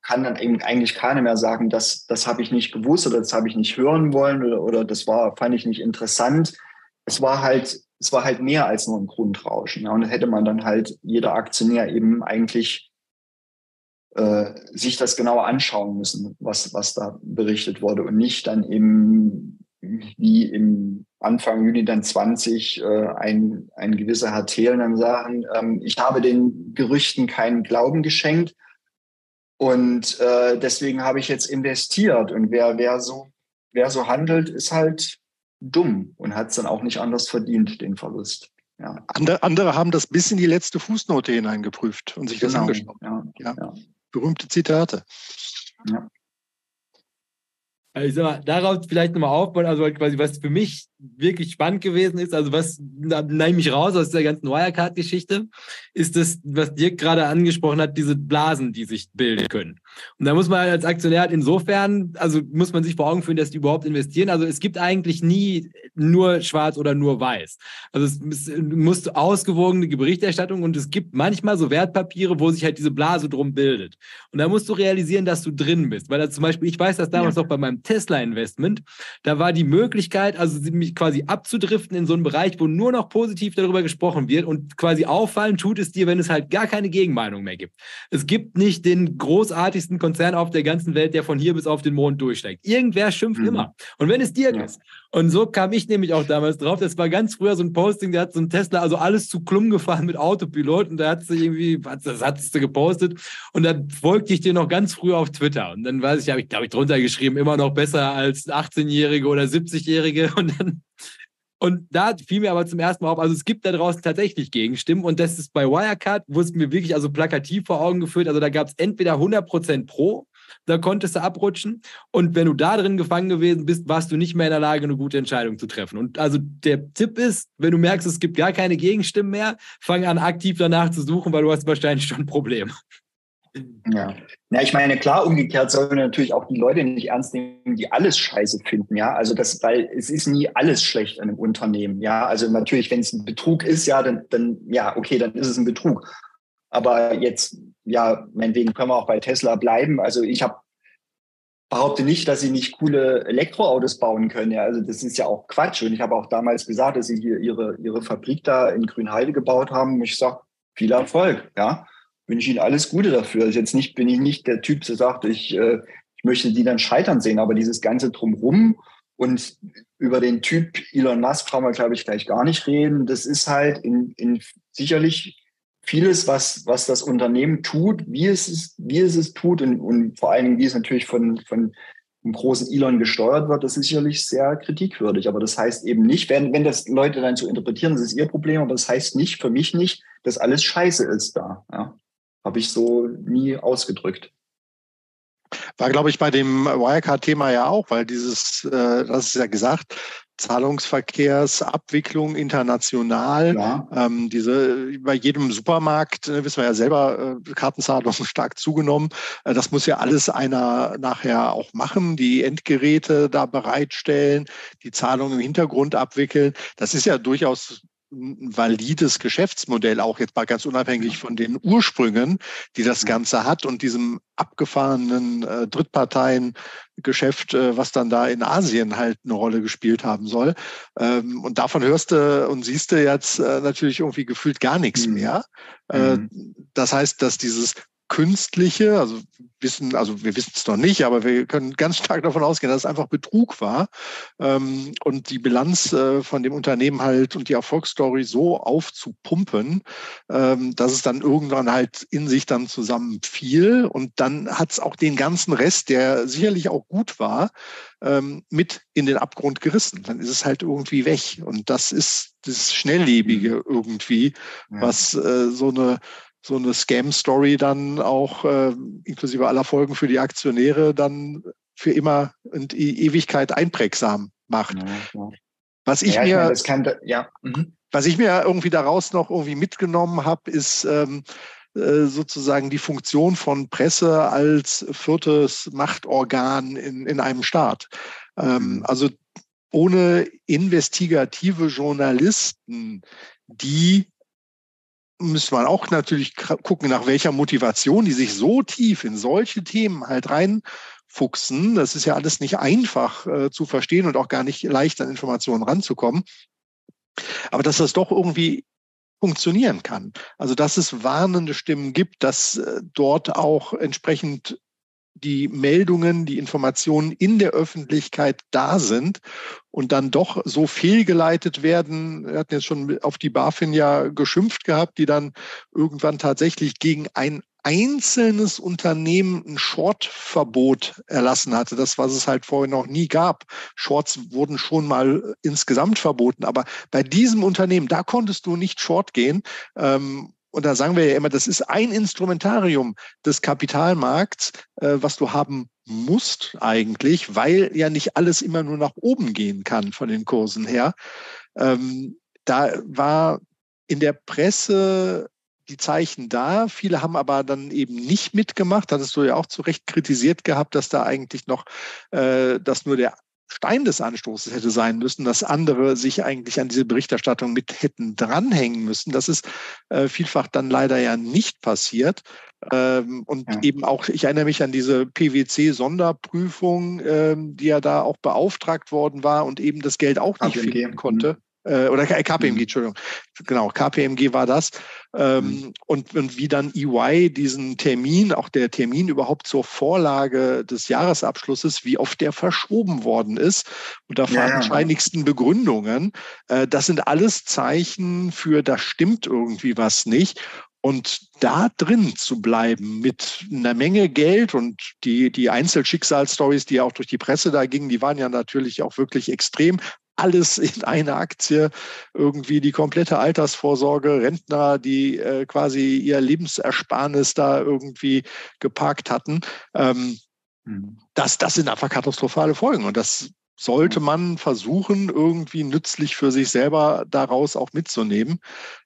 kann dann eben eigentlich keiner mehr sagen, das, das habe ich nicht gewusst oder das habe ich nicht hören wollen oder, oder das war, fand ich nicht interessant. Es war halt, es war halt mehr als nur ein Grundrauschen. Ja, und da hätte man dann halt jeder Aktionär eben eigentlich äh, sich das genauer anschauen müssen, was, was da berichtet wurde und nicht dann eben wie im Anfang Juni dann 20 äh, ein, ein gewisser Herr Thelen dann sagen, ähm, ich habe den Gerüchten keinen Glauben geschenkt und äh, deswegen habe ich jetzt investiert. Und wer, wer, so, wer so handelt, ist halt dumm und hat es dann auch nicht anders verdient, den Verlust. Ja. Andere, andere haben das bis in die letzte Fußnote hineingeprüft und sich genau. das angeschaut. Ja, ja. ja. Berühmte Zitate. Ja. Also ich sag mal, darauf vielleicht nochmal aufbauen, also quasi, was für mich wirklich spannend gewesen ist, also was nehme ich raus aus der ganzen Wirecard-Geschichte, ist das, was Dirk gerade angesprochen hat, diese Blasen, die sich bilden können. Und da muss man als Aktionär halt insofern, also muss man sich vor Augen führen, dass die überhaupt investieren. Also es gibt eigentlich nie nur schwarz oder nur weiß. Also es muss ausgewogene Berichterstattung und es gibt manchmal so Wertpapiere, wo sich halt diese Blase drum bildet. Und da musst du realisieren, dass du drin bist. Weil da zum Beispiel, ich weiß das damals ja. noch bei meinem Tesla-Investment, da war die Möglichkeit, also mich quasi abzudriften in so einen Bereich, wo nur noch positiv darüber gesprochen wird und quasi auffallen tut es dir, wenn es halt gar keine Gegenmeinung mehr gibt. Es gibt nicht den großartigsten Konzern auf der ganzen Welt, der von hier bis auf den Mond durchsteigt. Irgendwer schimpft mhm. immer. Und wenn es dir ja. ist, und so kam ich nämlich auch damals drauf. Das war ganz früher so ein Posting, der hat so ein Tesla, also alles zu Klum gefahren mit Autopilot. Und da hat sie irgendwie, das hat sie gepostet. Und dann folgte ich dir noch ganz früh auf Twitter. Und dann weiß ich, habe ich, glaube ich, drunter geschrieben, immer noch besser als 18-Jährige oder 70-Jährige und dann und da fiel mir aber zum ersten Mal auf, also es gibt da draußen tatsächlich Gegenstimmen. Und das ist bei Wirecard, wo es mir wirklich also plakativ vor Augen geführt, also da gab es entweder 100% pro da konntest du abrutschen. Und wenn du da drin gefangen gewesen bist, warst du nicht mehr in der Lage, eine gute Entscheidung zu treffen. Und also der Tipp ist, wenn du merkst, es gibt gar keine Gegenstimmen mehr, fang an, aktiv danach zu suchen, weil du hast wahrscheinlich schon ein Problem. Ja. ja, ich meine, klar, umgekehrt sollen natürlich auch die Leute nicht ernst nehmen, die alles scheiße finden, ja. Also das, weil es ist nie alles schlecht an einem Unternehmen, ja. Also natürlich, wenn es ein Betrug ist, ja, dann, dann, ja, okay, dann ist es ein Betrug. Aber jetzt, ja, meinetwegen können wir auch bei Tesla bleiben. Also ich habe behaupte nicht, dass sie nicht coole Elektroautos bauen können. Ja, also das ist ja auch Quatsch. Und ich habe auch damals gesagt, dass sie hier ihre, ihre Fabrik da in Grünheide gebaut haben. Ich sage, viel Erfolg. Ja, wünsche Ihnen alles Gute dafür. Also jetzt nicht, bin ich nicht der Typ, der sagt, ich, äh, ich möchte die dann scheitern sehen, aber dieses ganze drumrum und über den Typ Elon Musk brauchen wir, glaube ich, gleich gar nicht reden. Das ist halt in, in sicherlich vieles, was, was das Unternehmen tut, wie es es, wie es, es tut und, und vor allen Dingen, wie es natürlich von, von einem großen Elon gesteuert wird, das ist sicherlich sehr kritikwürdig. Aber das heißt eben nicht, wenn, wenn das Leute dann so interpretieren, das ist ihr Problem, aber das heißt nicht, für mich nicht, dass alles scheiße ist da. Ja. Habe ich so nie ausgedrückt. War, glaube ich, bei dem Wirecard-Thema ja auch, weil dieses, äh, das ist ja gesagt, Zahlungsverkehrsabwicklung international. Ja. Ähm, diese bei jedem Supermarkt äh, wissen wir ja selber, äh, Kartenzahlungen stark zugenommen. Äh, das muss ja alles einer nachher auch machen, die Endgeräte da bereitstellen, die Zahlungen im Hintergrund abwickeln. Das ist ja durchaus ein valides Geschäftsmodell, auch jetzt mal ganz unabhängig von den Ursprüngen, die das Ganze hat und diesem abgefahrenen äh, Drittparteiengeschäft, äh, was dann da in Asien halt eine Rolle gespielt haben soll. Ähm, und davon hörst du und siehst du jetzt äh, natürlich irgendwie gefühlt gar nichts mhm. mehr. Äh, mhm. Das heißt, dass dieses künstliche, also wissen, also wir wissen es noch nicht, aber wir können ganz stark davon ausgehen, dass es einfach Betrug war ähm, und die Bilanz äh, von dem Unternehmen halt und die Erfolgsstory so aufzupumpen, ähm, dass es dann irgendwann halt in sich dann zusammenfiel und dann hat es auch den ganzen Rest, der sicherlich auch gut war, ähm, mit in den Abgrund gerissen. Dann ist es halt irgendwie weg und das ist das Schnelllebige irgendwie, ja. was äh, so eine so eine Scam-Story dann auch äh, inklusive aller Folgen für die Aktionäre dann für immer und die Ewigkeit einprägsam macht. Ja. Was ich ja, mir, meine, kann, ja. Mhm. was ich mir irgendwie daraus noch irgendwie mitgenommen habe, ist ähm, äh, sozusagen die Funktion von Presse als viertes Machtorgan in, in einem Staat. Ähm, mhm. Also ohne investigative Journalisten, die müsste man auch natürlich gucken, nach welcher Motivation die sich so tief in solche Themen halt reinfuchsen. Das ist ja alles nicht einfach äh, zu verstehen und auch gar nicht leicht an Informationen ranzukommen. Aber dass das doch irgendwie funktionieren kann. Also dass es warnende Stimmen gibt, dass äh, dort auch entsprechend die Meldungen, die Informationen in der Öffentlichkeit da sind und dann doch so fehlgeleitet werden. Wir hatten jetzt schon auf die BaFin ja geschimpft gehabt, die dann irgendwann tatsächlich gegen ein einzelnes Unternehmen ein Short-Verbot erlassen hatte. Das, was es halt vorher noch nie gab. Shorts wurden schon mal insgesamt verboten. Aber bei diesem Unternehmen, da konntest du nicht Short gehen. Ähm, und da sagen wir ja immer, das ist ein Instrumentarium des Kapitalmarkts, äh, was du haben musst eigentlich, weil ja nicht alles immer nur nach oben gehen kann von den Kursen her. Ähm, da war in der Presse die Zeichen da. Viele haben aber dann eben nicht mitgemacht. Hattest du ja auch zu Recht kritisiert gehabt, dass da eigentlich noch, äh, dass nur der Stein des Anstoßes hätte sein müssen, dass andere sich eigentlich an diese Berichterstattung mit hätten dranhängen müssen. Das ist äh, vielfach dann leider ja nicht passiert. Ähm, und ja. eben auch, ich erinnere mich an diese PwC-Sonderprüfung, ähm, die ja da auch beauftragt worden war und eben das Geld auch nicht KPMG. finden konnte. Äh, oder KPMG, mhm. Entschuldigung, genau, KPMG war das. Ähm, mhm. und, und wie dann EY diesen Termin, auch der Termin überhaupt zur Vorlage des Jahresabschlusses, wie oft der verschoben worden ist, unter fadenscheinigsten ja, ja. Begründungen. Äh, das sind alles Zeichen für, da stimmt irgendwie was nicht. Und da drin zu bleiben mit einer Menge Geld und die, die Einzelschicksalsstories, die ja auch durch die Presse da gingen, die waren ja natürlich auch wirklich extrem alles in eine Aktie, irgendwie die komplette Altersvorsorge, Rentner, die äh, quasi ihr Lebensersparnis da irgendwie geparkt hatten. Ähm, mhm. das, das sind einfach katastrophale Folgen und das sollte man versuchen, irgendwie nützlich für sich selber daraus auch mitzunehmen,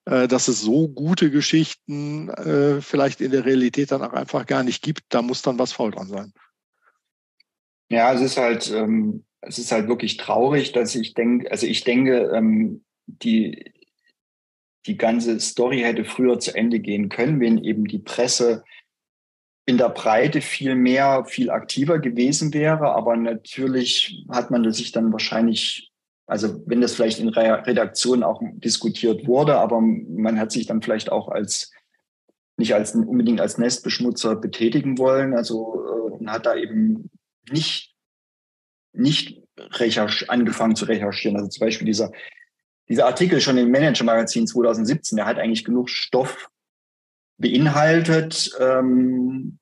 äh, dass es so gute Geschichten äh, vielleicht in der Realität dann auch einfach gar nicht gibt. Da muss dann was faul dran sein. Ja, es ist halt, ähm, es ist halt wirklich traurig, dass ich denke, also ich denke, ähm, die, die ganze Story hätte früher zu Ende gehen können, wenn eben die Presse in der Breite viel mehr, viel aktiver gewesen wäre. Aber natürlich hat man das sich dann wahrscheinlich, also wenn das vielleicht in Redaktionen auch diskutiert wurde, aber man hat sich dann vielleicht auch als nicht als unbedingt als Nestbeschmutzer betätigen wollen. Also äh, hat da eben nicht nicht angefangen zu recherchieren. Also zum Beispiel dieser, dieser Artikel schon im Manager-Magazin 2017, der hat eigentlich genug Stoff beinhaltet ähm,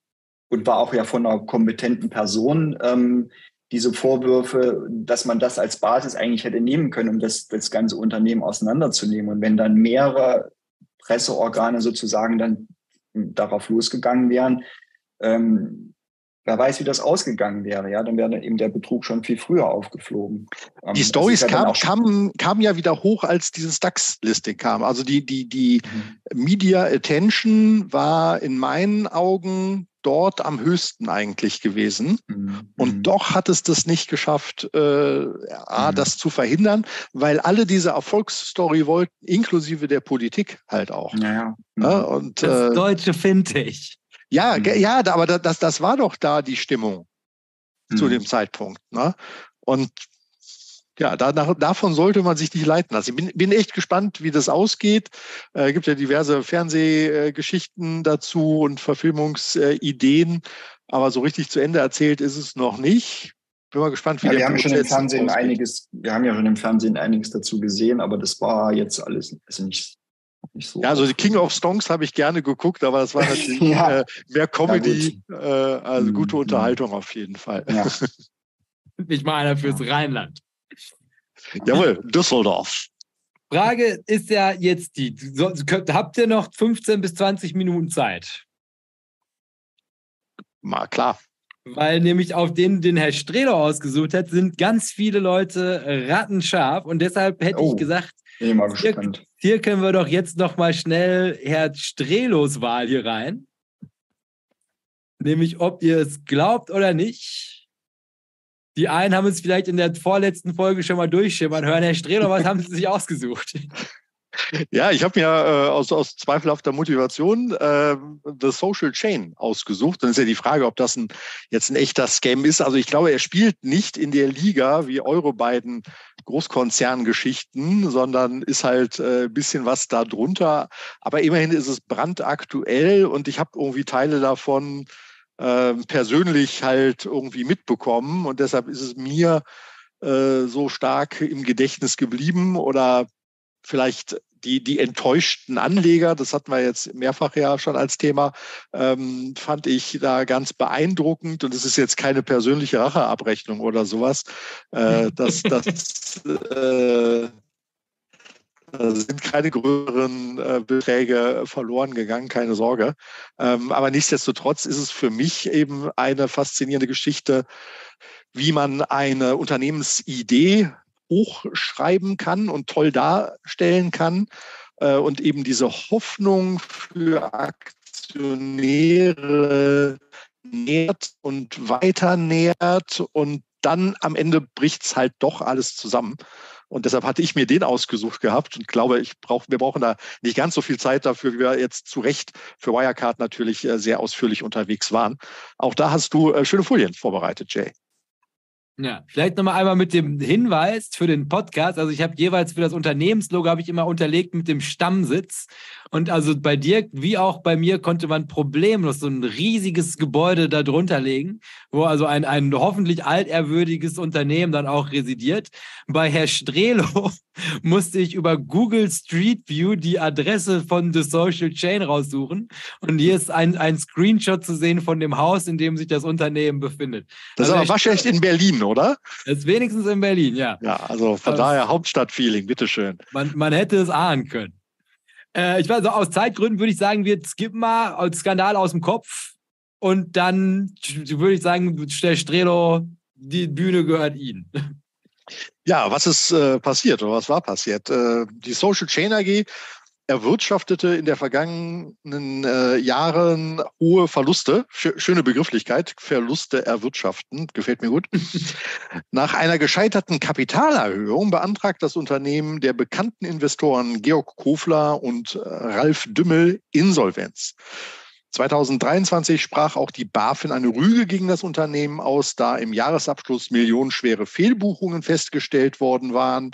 und war auch ja von einer kompetenten Person. Ähm, diese Vorwürfe, dass man das als Basis eigentlich hätte nehmen können, um das, das ganze Unternehmen auseinanderzunehmen. Und wenn dann mehrere Presseorgane sozusagen dann darauf losgegangen wären, ähm, wer weiß, wie das ausgegangen wäre. Ja, dann wäre eben der Betrug schon viel früher aufgeflogen. Ähm, die Stories kamen kam, kam ja wieder hoch, als dieses DAX-Listing kam. Also die, die, die mhm. Media Attention war in meinen Augen dort am höchsten eigentlich gewesen. Mhm. Und mhm. doch hat es das nicht geschafft, äh, A, mhm. das zu verhindern, weil alle diese Erfolgsstory wollten, inklusive der Politik halt auch. Ja, ja. ja und, das äh, deutsche Fintech. Ja, mhm. ja, aber das, das war doch da die Stimmung mhm. zu dem Zeitpunkt. Ne? Und ja, danach, davon sollte man sich nicht leiten lassen. Ich bin, bin echt gespannt, wie das ausgeht. Es äh, gibt ja diverse Fernsehgeschichten dazu und Verfilmungsideen, aber so richtig zu Ende erzählt ist es noch nicht. Bin mal gespannt, wie ja, der wir haben schon im Fernsehen ausgeht. einiges, wir haben ja schon im Fernsehen einiges dazu gesehen, aber das war jetzt alles also nicht so. Ja, also die King of Songs habe ich gerne geguckt, aber das war natürlich ja. äh, mehr Comedy, ja, äh, also gute mhm. Unterhaltung auf jeden Fall. Ja. Nicht mal einer fürs Rheinland. Jawohl, Düsseldorf. Frage ist ja jetzt die: Habt ihr noch 15 bis 20 Minuten Zeit? Mal klar. Weil nämlich auf den, den Herr Strehler ausgesucht hat, sind ganz viele Leute rattenscharf und deshalb hätte oh, ich gesagt, hier, hier, können wir doch jetzt noch mal schnell Herr Strehlos Wahl hier rein. Nämlich, ob ihr es glaubt oder nicht. Die einen haben es vielleicht in der vorletzten Folge schon mal durchschimmern hören. Herr Strehler, was haben Sie sich ausgesucht? Ja, ich habe mir äh, aus, aus zweifelhafter Motivation äh, The Social Chain ausgesucht. Dann ist ja die Frage, ob das ein, jetzt ein echter Scam ist. Also ich glaube, er spielt nicht in der Liga wie eure beiden Großkonzerngeschichten, sondern ist halt äh, ein bisschen was da drunter. Aber immerhin ist es brandaktuell und ich habe irgendwie Teile davon äh, persönlich halt irgendwie mitbekommen. Und deshalb ist es mir äh, so stark im Gedächtnis geblieben oder vielleicht die, die enttäuschten Anleger, das hatten wir jetzt mehrfach ja schon als Thema, ähm, fand ich da ganz beeindruckend. Und es ist jetzt keine persönliche Racheabrechnung oder sowas. Äh, das, das äh, da sind keine größeren äh, Beträge verloren gegangen, keine Sorge. Ähm, aber nichtsdestotrotz ist es für mich eben eine faszinierende Geschichte, wie man eine Unternehmensidee hochschreiben kann und toll darstellen kann äh, und eben diese Hoffnung für Aktionäre nährt und weiter nährt und dann am Ende bricht es halt doch alles zusammen. Und deshalb hatte ich mir den ausgesucht gehabt und glaube, ich brauch, wir brauchen da nicht ganz so viel Zeit dafür, wie wir jetzt zu Recht für Wirecard natürlich äh, sehr ausführlich unterwegs waren. Auch da hast du äh, schöne Folien vorbereitet, Jay. Ja, vielleicht nochmal einmal mit dem Hinweis für den Podcast. Also ich habe jeweils für das Unternehmenslogo habe ich immer unterlegt mit dem Stammsitz. Und also bei dir wie auch bei mir konnte man problemlos so ein riesiges Gebäude da drunter legen, wo also ein, ein hoffentlich altehrwürdiges Unternehmen dann auch residiert. Bei Herr Strelo musste ich über Google Street View die Adresse von The Social Chain raussuchen. Und hier ist ein, ein Screenshot zu sehen von dem Haus, in dem sich das Unternehmen befindet. Das also ist aber wahrscheinlich in Berlin, oder? Das ist wenigstens in Berlin, ja. Ja, also von also, daher Hauptstadtfeeling, bitteschön. Man, man hätte es ahnen können. Äh, ich weiß, also aus Zeitgründen würde ich sagen, wir skippen mal Skandal aus dem Kopf und dann würde ich sagen, der Strelo, die Bühne gehört Ihnen. Ja, was ist äh, passiert oder was war passiert? Äh, die Social Chain AG erwirtschaftete in der vergangenen äh, Jahren hohe Verluste. Schöne Begrifflichkeit, Verluste erwirtschaften, gefällt mir gut. Nach einer gescheiterten Kapitalerhöhung beantragt das Unternehmen der bekannten Investoren Georg Kofler und äh, Ralf Dümmel Insolvenz. 2023 sprach auch die BaFin eine Rüge gegen das Unternehmen aus, da im Jahresabschluss millionenschwere Fehlbuchungen festgestellt worden waren.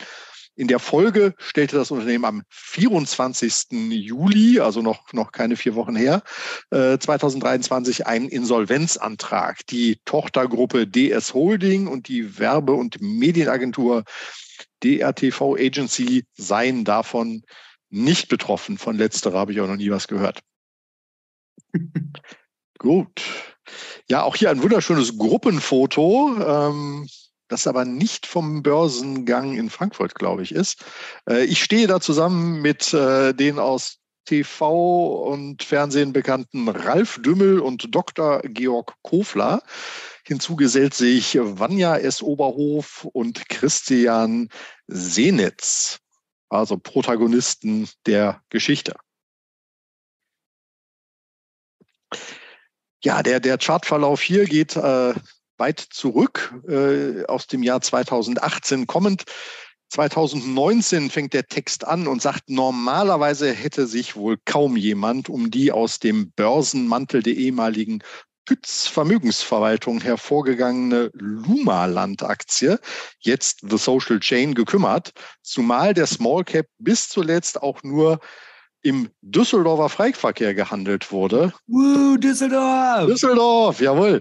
In der Folge stellte das Unternehmen am 24. Juli, also noch, noch keine vier Wochen her, äh, 2023 einen Insolvenzantrag. Die Tochtergruppe DS Holding und die Werbe- und Medienagentur DRTV Agency seien davon nicht betroffen. Von letzterer habe ich auch noch nie was gehört. Gut. Ja, auch hier ein wunderschönes Gruppenfoto. Ähm, das aber nicht vom Börsengang in Frankfurt, glaube ich, ist. Äh, ich stehe da zusammen mit äh, den aus TV und Fernsehen bekannten Ralf Dümmel und Dr. Georg Kofler. Hinzu gesellt sich Vanja S. Oberhof und Christian Senitz, also Protagonisten der Geschichte. Ja, der, der Chartverlauf hier geht äh, weit zurück, äh, aus dem Jahr 2018 kommend. 2019 fängt der Text an und sagt, normalerweise hätte sich wohl kaum jemand um die aus dem Börsenmantel der ehemaligen Pütz Vermögensverwaltung hervorgegangene Luma-Land-Aktie, jetzt The Social Chain, gekümmert, zumal der Small Cap bis zuletzt auch nur im Düsseldorfer Freiverkehr gehandelt wurde. Uh, Düsseldorf! Düsseldorf, jawohl.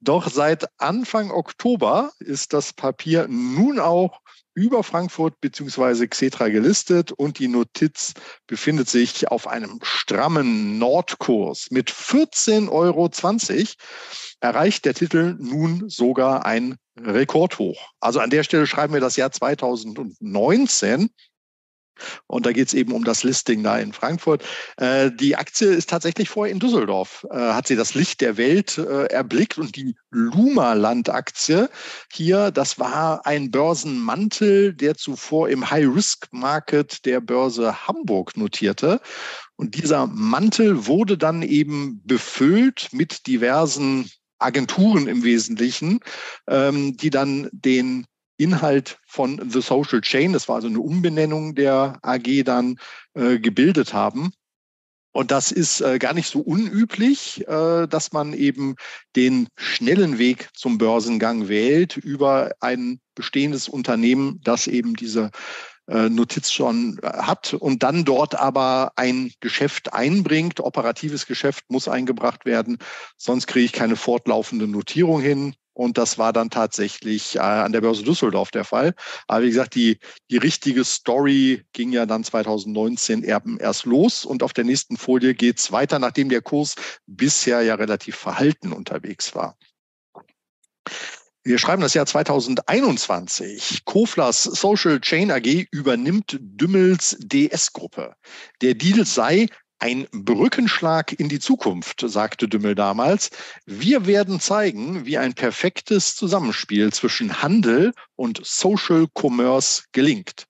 Doch seit Anfang Oktober ist das Papier nun auch über Frankfurt bzw. Xetra gelistet und die Notiz befindet sich auf einem strammen Nordkurs. Mit 14,20 Euro erreicht der Titel nun sogar ein Rekordhoch. Also an der Stelle schreiben wir das Jahr 2019. Und da geht es eben um das Listing da in Frankfurt. Äh, die Aktie ist tatsächlich vorher in Düsseldorf, äh, hat sie das Licht der Welt äh, erblickt und die Luma-Land-Aktie hier, das war ein Börsenmantel, der zuvor im High-Risk-Market der Börse Hamburg notierte. Und dieser Mantel wurde dann eben befüllt mit diversen Agenturen im Wesentlichen, ähm, die dann den Inhalt von The Social Chain, das war also eine Umbenennung der AG dann, äh, gebildet haben. Und das ist äh, gar nicht so unüblich, äh, dass man eben den schnellen Weg zum Börsengang wählt über ein bestehendes Unternehmen, das eben diese äh, Notiz schon äh, hat und dann dort aber ein Geschäft einbringt. Operatives Geschäft muss eingebracht werden, sonst kriege ich keine fortlaufende Notierung hin. Und das war dann tatsächlich äh, an der Börse Düsseldorf der Fall. Aber wie gesagt, die, die richtige Story ging ja dann 2019 erst los. Und auf der nächsten Folie geht es weiter, nachdem der Kurs bisher ja relativ verhalten unterwegs war. Wir schreiben das Jahr 2021. Koflers Social Chain AG übernimmt Dümmels DS-Gruppe. Der Deal sei ein Brückenschlag in die Zukunft, sagte Dümmel damals. Wir werden zeigen, wie ein perfektes Zusammenspiel zwischen Handel und Social Commerce gelingt.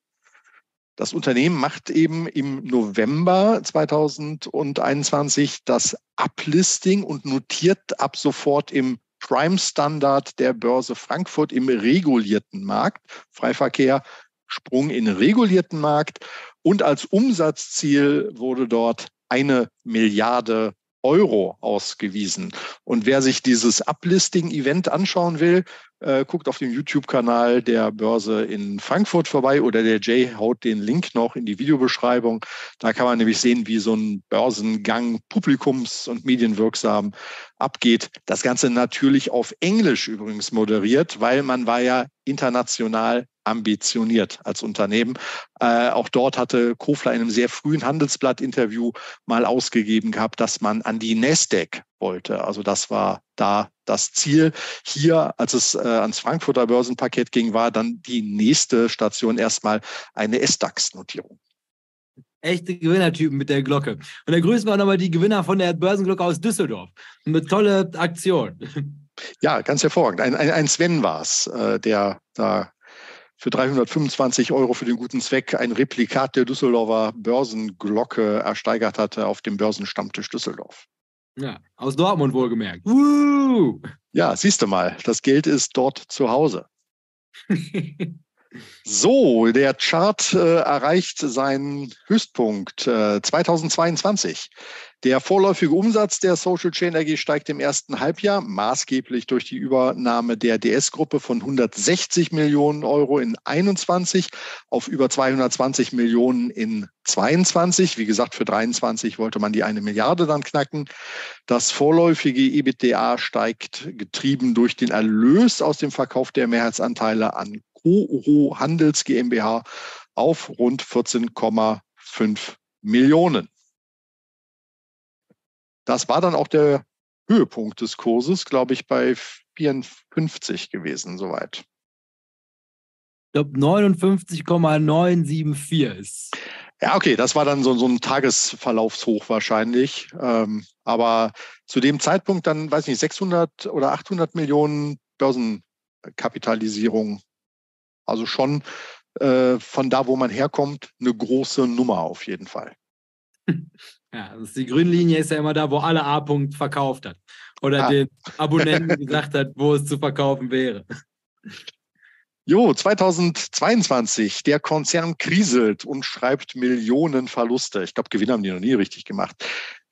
Das Unternehmen macht eben im November 2021 das Uplisting und notiert ab sofort im Prime Standard der Börse Frankfurt im regulierten Markt. Freiverkehr, Sprung in regulierten Markt. Und als Umsatzziel wurde dort eine Milliarde Euro ausgewiesen. Und wer sich dieses Uplisting-Event anschauen will, äh, guckt auf dem YouTube-Kanal der Börse in Frankfurt vorbei oder der Jay haut den Link noch in die Videobeschreibung. Da kann man nämlich sehen, wie so ein Börsengang publikums- und medienwirksam abgeht. Das Ganze natürlich auf Englisch übrigens moderiert, weil man war ja international ambitioniert als Unternehmen. Äh, auch dort hatte Kofler in einem sehr frühen Handelsblatt-Interview mal ausgegeben gehabt, dass man an die Nasdaq wollte. Also das war da das Ziel. Hier, als es äh, ans Frankfurter Börsenpaket ging, war dann die nächste Station erstmal eine S-DAX-Notierung. Echte Gewinnertypen mit der Glocke. Und da grüßen wir auch nochmal die Gewinner von der Börsenglocke aus Düsseldorf. Eine tolle Aktion. Ja, ganz hervorragend. Ein, ein, ein Sven war es, äh, der da für 325 Euro für den guten Zweck ein Replikat der Düsseldorfer Börsenglocke ersteigert hatte auf dem Börsenstammtisch Düsseldorf. Ja, aus Dortmund wohlgemerkt. Woo! Ja, siehst du mal, das Geld ist dort zu Hause. so, der Chart äh, erreicht seinen Höchstpunkt äh, 2022. Der vorläufige Umsatz der Social Chain AG steigt im ersten Halbjahr maßgeblich durch die Übernahme der DS-Gruppe von 160 Millionen Euro in 21 auf über 220 Millionen in 22. Wie gesagt, für 23 wollte man die eine Milliarde dann knacken. Das vorläufige EBITDA steigt getrieben durch den Erlös aus dem Verkauf der Mehrheitsanteile an Cooro Handels GmbH auf rund 14,5 Millionen. Das war dann auch der Höhepunkt des Kurses, glaube ich, bei 54 gewesen, soweit. Ich glaube, 59,974 ist. Ja, okay, das war dann so, so ein Tagesverlaufshoch wahrscheinlich. Ähm, aber zu dem Zeitpunkt dann, weiß nicht, 600 oder 800 Millionen Börsenkapitalisierung. Also schon äh, von da, wo man herkommt, eine große Nummer auf jeden Fall. Ja, also die Grünlinie ist ja immer da, wo alle A-Punkt verkauft hat. Oder ah. den Abonnenten gesagt hat, wo es zu verkaufen wäre. Jo, 2022, der Konzern kriselt und schreibt Millionen Verluste. Ich glaube, Gewinn haben die noch nie richtig gemacht.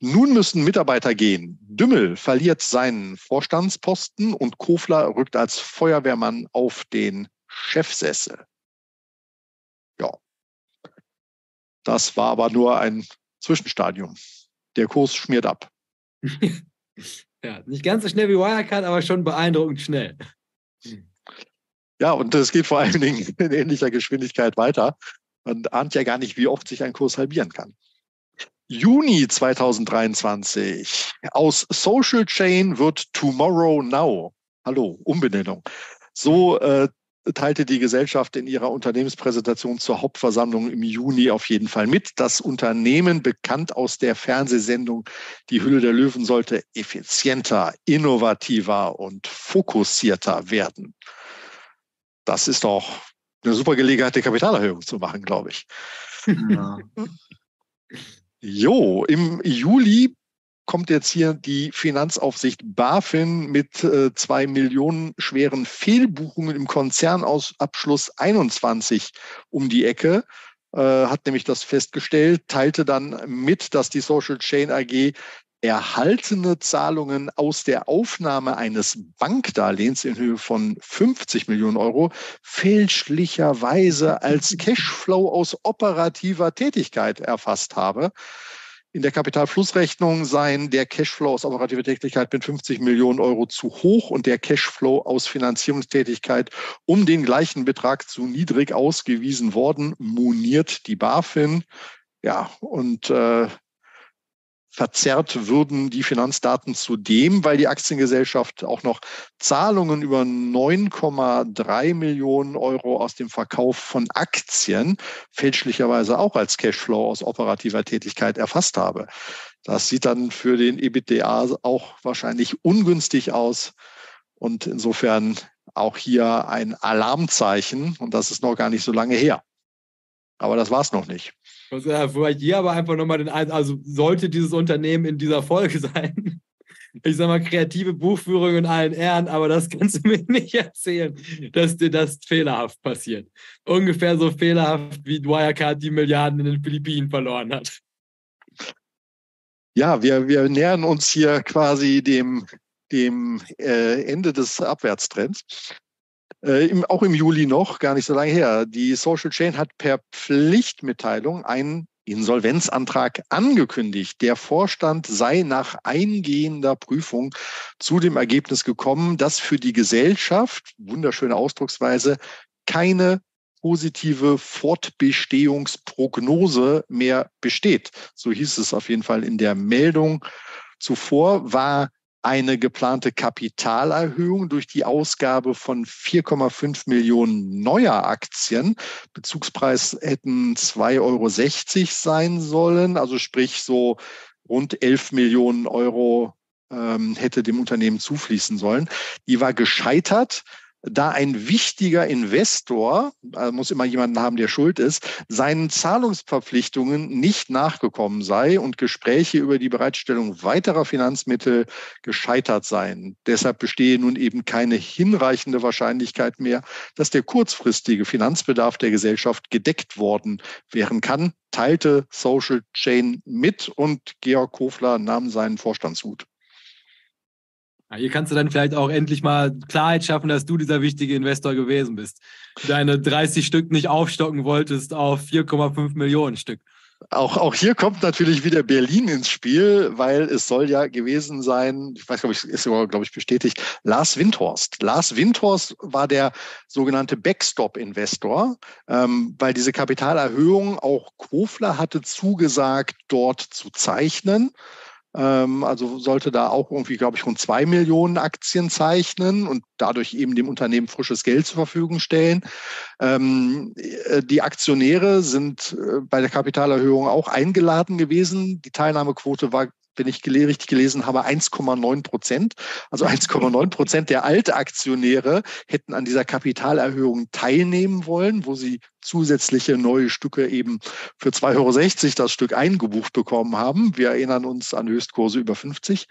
Nun müssen Mitarbeiter gehen. Dümmel verliert seinen Vorstandsposten und Kofler rückt als Feuerwehrmann auf den Chefsessel. Ja. Das war aber nur ein Zwischenstadium. Der Kurs schmiert ab. ja, nicht ganz so schnell wie Wirecard, aber schon beeindruckend schnell. Ja, und es geht vor allen Dingen in ähnlicher Geschwindigkeit weiter. Man ahnt ja gar nicht, wie oft sich ein Kurs halbieren kann. Juni 2023. Aus Social Chain wird Tomorrow Now. Hallo, Umbenennung. So äh, teilte die Gesellschaft in ihrer Unternehmenspräsentation zur Hauptversammlung im Juni auf jeden Fall mit. Das Unternehmen, bekannt aus der Fernsehsendung Die Hülle der Löwen, sollte effizienter, innovativer und fokussierter werden. Das ist doch eine super Gelegenheit, die Kapitalerhöhung zu machen, glaube ich. Ja. Jo, im Juli kommt jetzt hier die Finanzaufsicht BaFin mit äh, zwei Millionen schweren Fehlbuchungen im Konzernausabschluss 21 um die Ecke. Äh, hat nämlich das festgestellt, teilte dann mit, dass die Social Chain AG erhaltene Zahlungen aus der Aufnahme eines Bankdarlehens in Höhe von 50 Millionen Euro fälschlicherweise als Cashflow aus operativer Tätigkeit erfasst habe. In der Kapitalflussrechnung seien der Cashflow aus operativer Tätigkeit mit 50 Millionen Euro zu hoch und der Cashflow aus Finanzierungstätigkeit um den gleichen Betrag zu niedrig ausgewiesen worden, moniert die BaFin. Ja, und äh, verzerrt würden die Finanzdaten zudem, weil die Aktiengesellschaft auch noch Zahlungen über 9,3 Millionen Euro aus dem Verkauf von Aktien fälschlicherweise auch als Cashflow aus operativer Tätigkeit erfasst habe. Das sieht dann für den EBITDA auch wahrscheinlich ungünstig aus und insofern auch hier ein Alarmzeichen und das ist noch gar nicht so lange her. Aber das war es noch nicht. Also, vielleicht hier aber einfach nochmal den, also sollte dieses Unternehmen in dieser Folge sein. Ich sag mal, kreative Buchführung in allen Ehren, aber das kannst du mir nicht erzählen, dass dir das fehlerhaft passiert. Ungefähr so fehlerhaft, wie Wirecard die Milliarden in den Philippinen verloren hat. Ja, wir, wir nähern uns hier quasi dem, dem äh, Ende des Abwärtstrends. Äh, im, auch im Juli noch, gar nicht so lange her. Die Social Chain hat per Pflichtmitteilung einen Insolvenzantrag angekündigt. Der Vorstand sei nach eingehender Prüfung zu dem Ergebnis gekommen, dass für die Gesellschaft, wunderschöne Ausdrucksweise, keine positive Fortbestehungsprognose mehr besteht. So hieß es auf jeden Fall in der Meldung. Zuvor war eine geplante Kapitalerhöhung durch die Ausgabe von 4,5 Millionen neuer Aktien. Bezugspreis hätten 2,60 Euro sein sollen, also sprich so rund 11 Millionen Euro ähm, hätte dem Unternehmen zufließen sollen. Die war gescheitert da ein wichtiger Investor, also muss immer jemanden haben, der schuld ist, seinen Zahlungsverpflichtungen nicht nachgekommen sei und Gespräche über die Bereitstellung weiterer Finanzmittel gescheitert seien. Deshalb bestehe nun eben keine hinreichende Wahrscheinlichkeit mehr, dass der kurzfristige Finanzbedarf der Gesellschaft gedeckt worden wären kann, teilte Social Chain mit und Georg Kofler nahm seinen Vorstandshut. Hier kannst du dann vielleicht auch endlich mal Klarheit schaffen, dass du dieser wichtige Investor gewesen bist. Deine 30 Stück nicht aufstocken wolltest auf 4,5 Millionen Stück. Auch, auch hier kommt natürlich wieder Berlin ins Spiel, weil es soll ja gewesen sein, ich weiß, glaube ich, ist sogar, glaube ich, bestätigt, Lars Windhorst. Lars Windhorst war der sogenannte Backstop-Investor, ähm, weil diese Kapitalerhöhung auch Kofler hatte zugesagt, dort zu zeichnen. Ähm, also sollte da auch irgendwie, glaube ich, rund zwei Millionen Aktien zeichnen und dadurch eben dem Unternehmen frisches Geld zur Verfügung stellen. Ähm, äh, die Aktionäre sind äh, bei der Kapitalerhöhung auch eingeladen gewesen. Die Teilnahmequote war wenn ich richtig gelesen habe, 1,9 Prozent. Also 1,9 Prozent der Altaktionäre hätten an dieser Kapitalerhöhung teilnehmen wollen, wo sie zusätzliche neue Stücke eben für 2,60 Euro das Stück eingebucht bekommen haben. Wir erinnern uns an Höchstkurse über 50.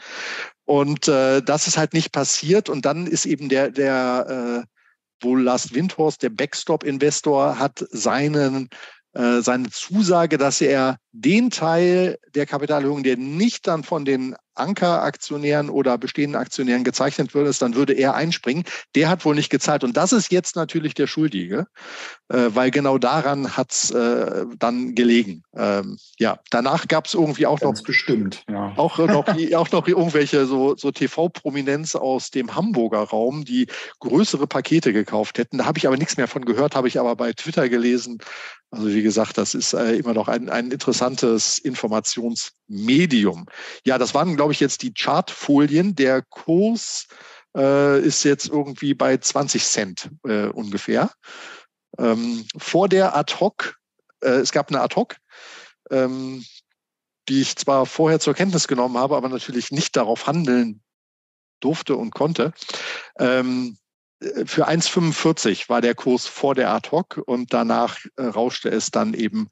Und äh, das ist halt nicht passiert. Und dann ist eben der, der äh, wohl Last Windhorst, der Backstop-Investor, hat seinen, seine Zusage, dass er den Teil der Kapitalerhöhung, der nicht dann von den Ankeraktionären oder bestehenden Aktionären gezeichnet wird, dann würde er einspringen. Der hat wohl nicht gezahlt. Und das ist jetzt natürlich der Schuldige, äh, weil genau daran hat es äh, dann gelegen. Ähm, ja, danach gab es irgendwie auch Ganz noch bestimmt, ja. auch, noch, auch noch irgendwelche so, so TV-Prominenz aus dem Hamburger Raum, die größere Pakete gekauft hätten. Da habe ich aber nichts mehr von gehört, habe ich aber bei Twitter gelesen. Also wie gesagt, das ist äh, immer noch ein, ein interessantes Informationsmedium. Ja, das waren, glaube ich, jetzt die Chartfolien. Der Kurs äh, ist jetzt irgendwie bei 20 Cent äh, ungefähr. Ähm, vor der Ad-Hoc, äh, es gab eine Ad-Hoc, ähm, die ich zwar vorher zur Kenntnis genommen habe, aber natürlich nicht darauf handeln durfte und konnte. Ähm, für 1,45 war der Kurs vor der Ad-Hoc und danach äh, rauschte es dann eben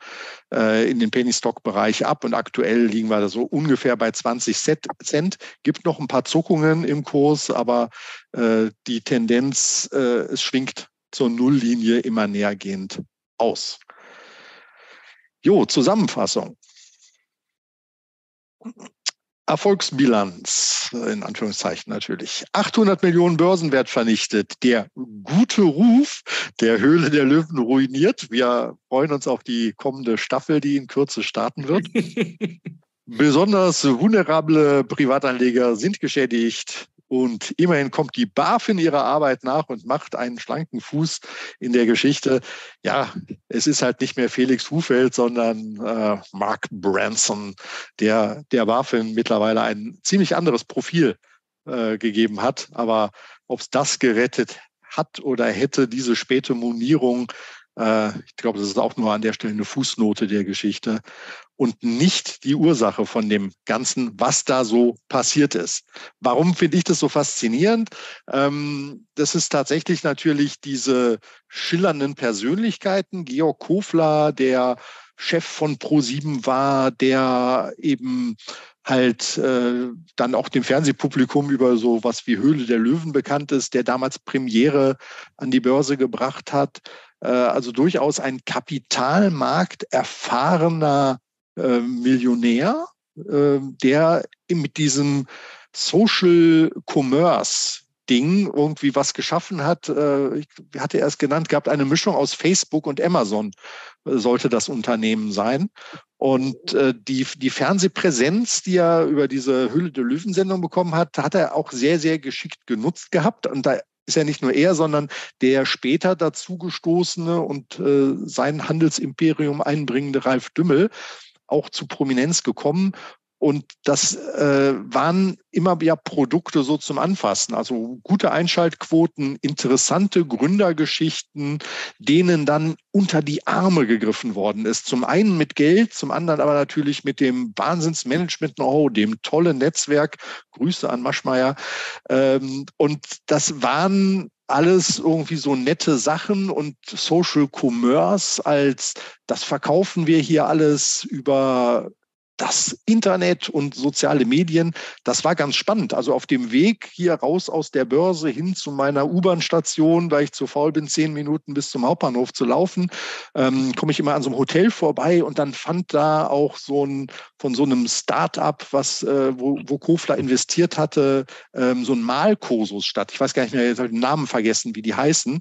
äh, in den Penny-Stock-Bereich ab und aktuell liegen wir da so ungefähr bei 20 Cent. Gibt noch ein paar Zuckungen im Kurs, aber äh, die Tendenz, äh, es schwingt zur Nulllinie immer nähergehend aus. Jo, Zusammenfassung. Erfolgsbilanz, in Anführungszeichen natürlich. 800 Millionen Börsenwert vernichtet. Der gute Ruf der Höhle der Löwen ruiniert. Wir freuen uns auf die kommende Staffel, die in Kürze starten wird. Besonders vulnerable Privatanleger sind geschädigt. Und immerhin kommt die BaFin ihrer Arbeit nach und macht einen schlanken Fuß in der Geschichte. Ja, es ist halt nicht mehr Felix Hufeld, sondern äh, Mark Branson, der der BaFin mittlerweile ein ziemlich anderes Profil äh, gegeben hat. Aber ob es das gerettet hat oder hätte, diese späte Monierung, ich glaube, das ist auch nur an der Stelle eine Fußnote der Geschichte und nicht die Ursache von dem Ganzen, was da so passiert ist. Warum finde ich das so faszinierend? Ähm, das ist tatsächlich natürlich diese schillernden Persönlichkeiten. Georg Kofler, der Chef von Pro7 war, der eben halt äh, dann auch dem Fernsehpublikum über so was wie Höhle der Löwen bekannt ist, der damals Premiere an die Börse gebracht hat. Äh, also durchaus ein Kapitalmarkt erfahrener äh, Millionär, äh, der mit diesem Social Commerce Ding irgendwie was geschaffen hat. Ich hatte erst genannt gehabt, eine Mischung aus Facebook und Amazon sollte das Unternehmen sein. Und die, die Fernsehpräsenz, die er über diese Hülle der Löwen-Sendung bekommen hat, hat er auch sehr, sehr geschickt genutzt gehabt. Und da ist ja nicht nur er, sondern der später dazugestoßene und äh, sein Handelsimperium einbringende Ralf Dümmel auch zu Prominenz gekommen und das äh, waren immer ja Produkte so zum Anfassen. Also gute Einschaltquoten, interessante Gründergeschichten, denen dann unter die Arme gegriffen worden ist. Zum einen mit Geld, zum anderen aber natürlich mit dem Wahnsinnsmanagement-Know-how, dem tollen Netzwerk. Grüße an Maschmeyer. Ähm, und das waren alles irgendwie so nette Sachen und Social Commerce als das verkaufen wir hier alles über das Internet und soziale Medien, das war ganz spannend. Also auf dem Weg hier raus aus der Börse hin zu meiner U-Bahn-Station, weil ich zu faul bin, zehn Minuten bis zum Hauptbahnhof zu laufen, ähm, komme ich immer an so einem Hotel vorbei und dann fand da auch so ein von so einem Start-up, was äh, wo, wo Kofler investiert hatte, ähm, so ein Malkursus statt. Ich weiß gar nicht mehr, ich habe den Namen vergessen, wie die heißen,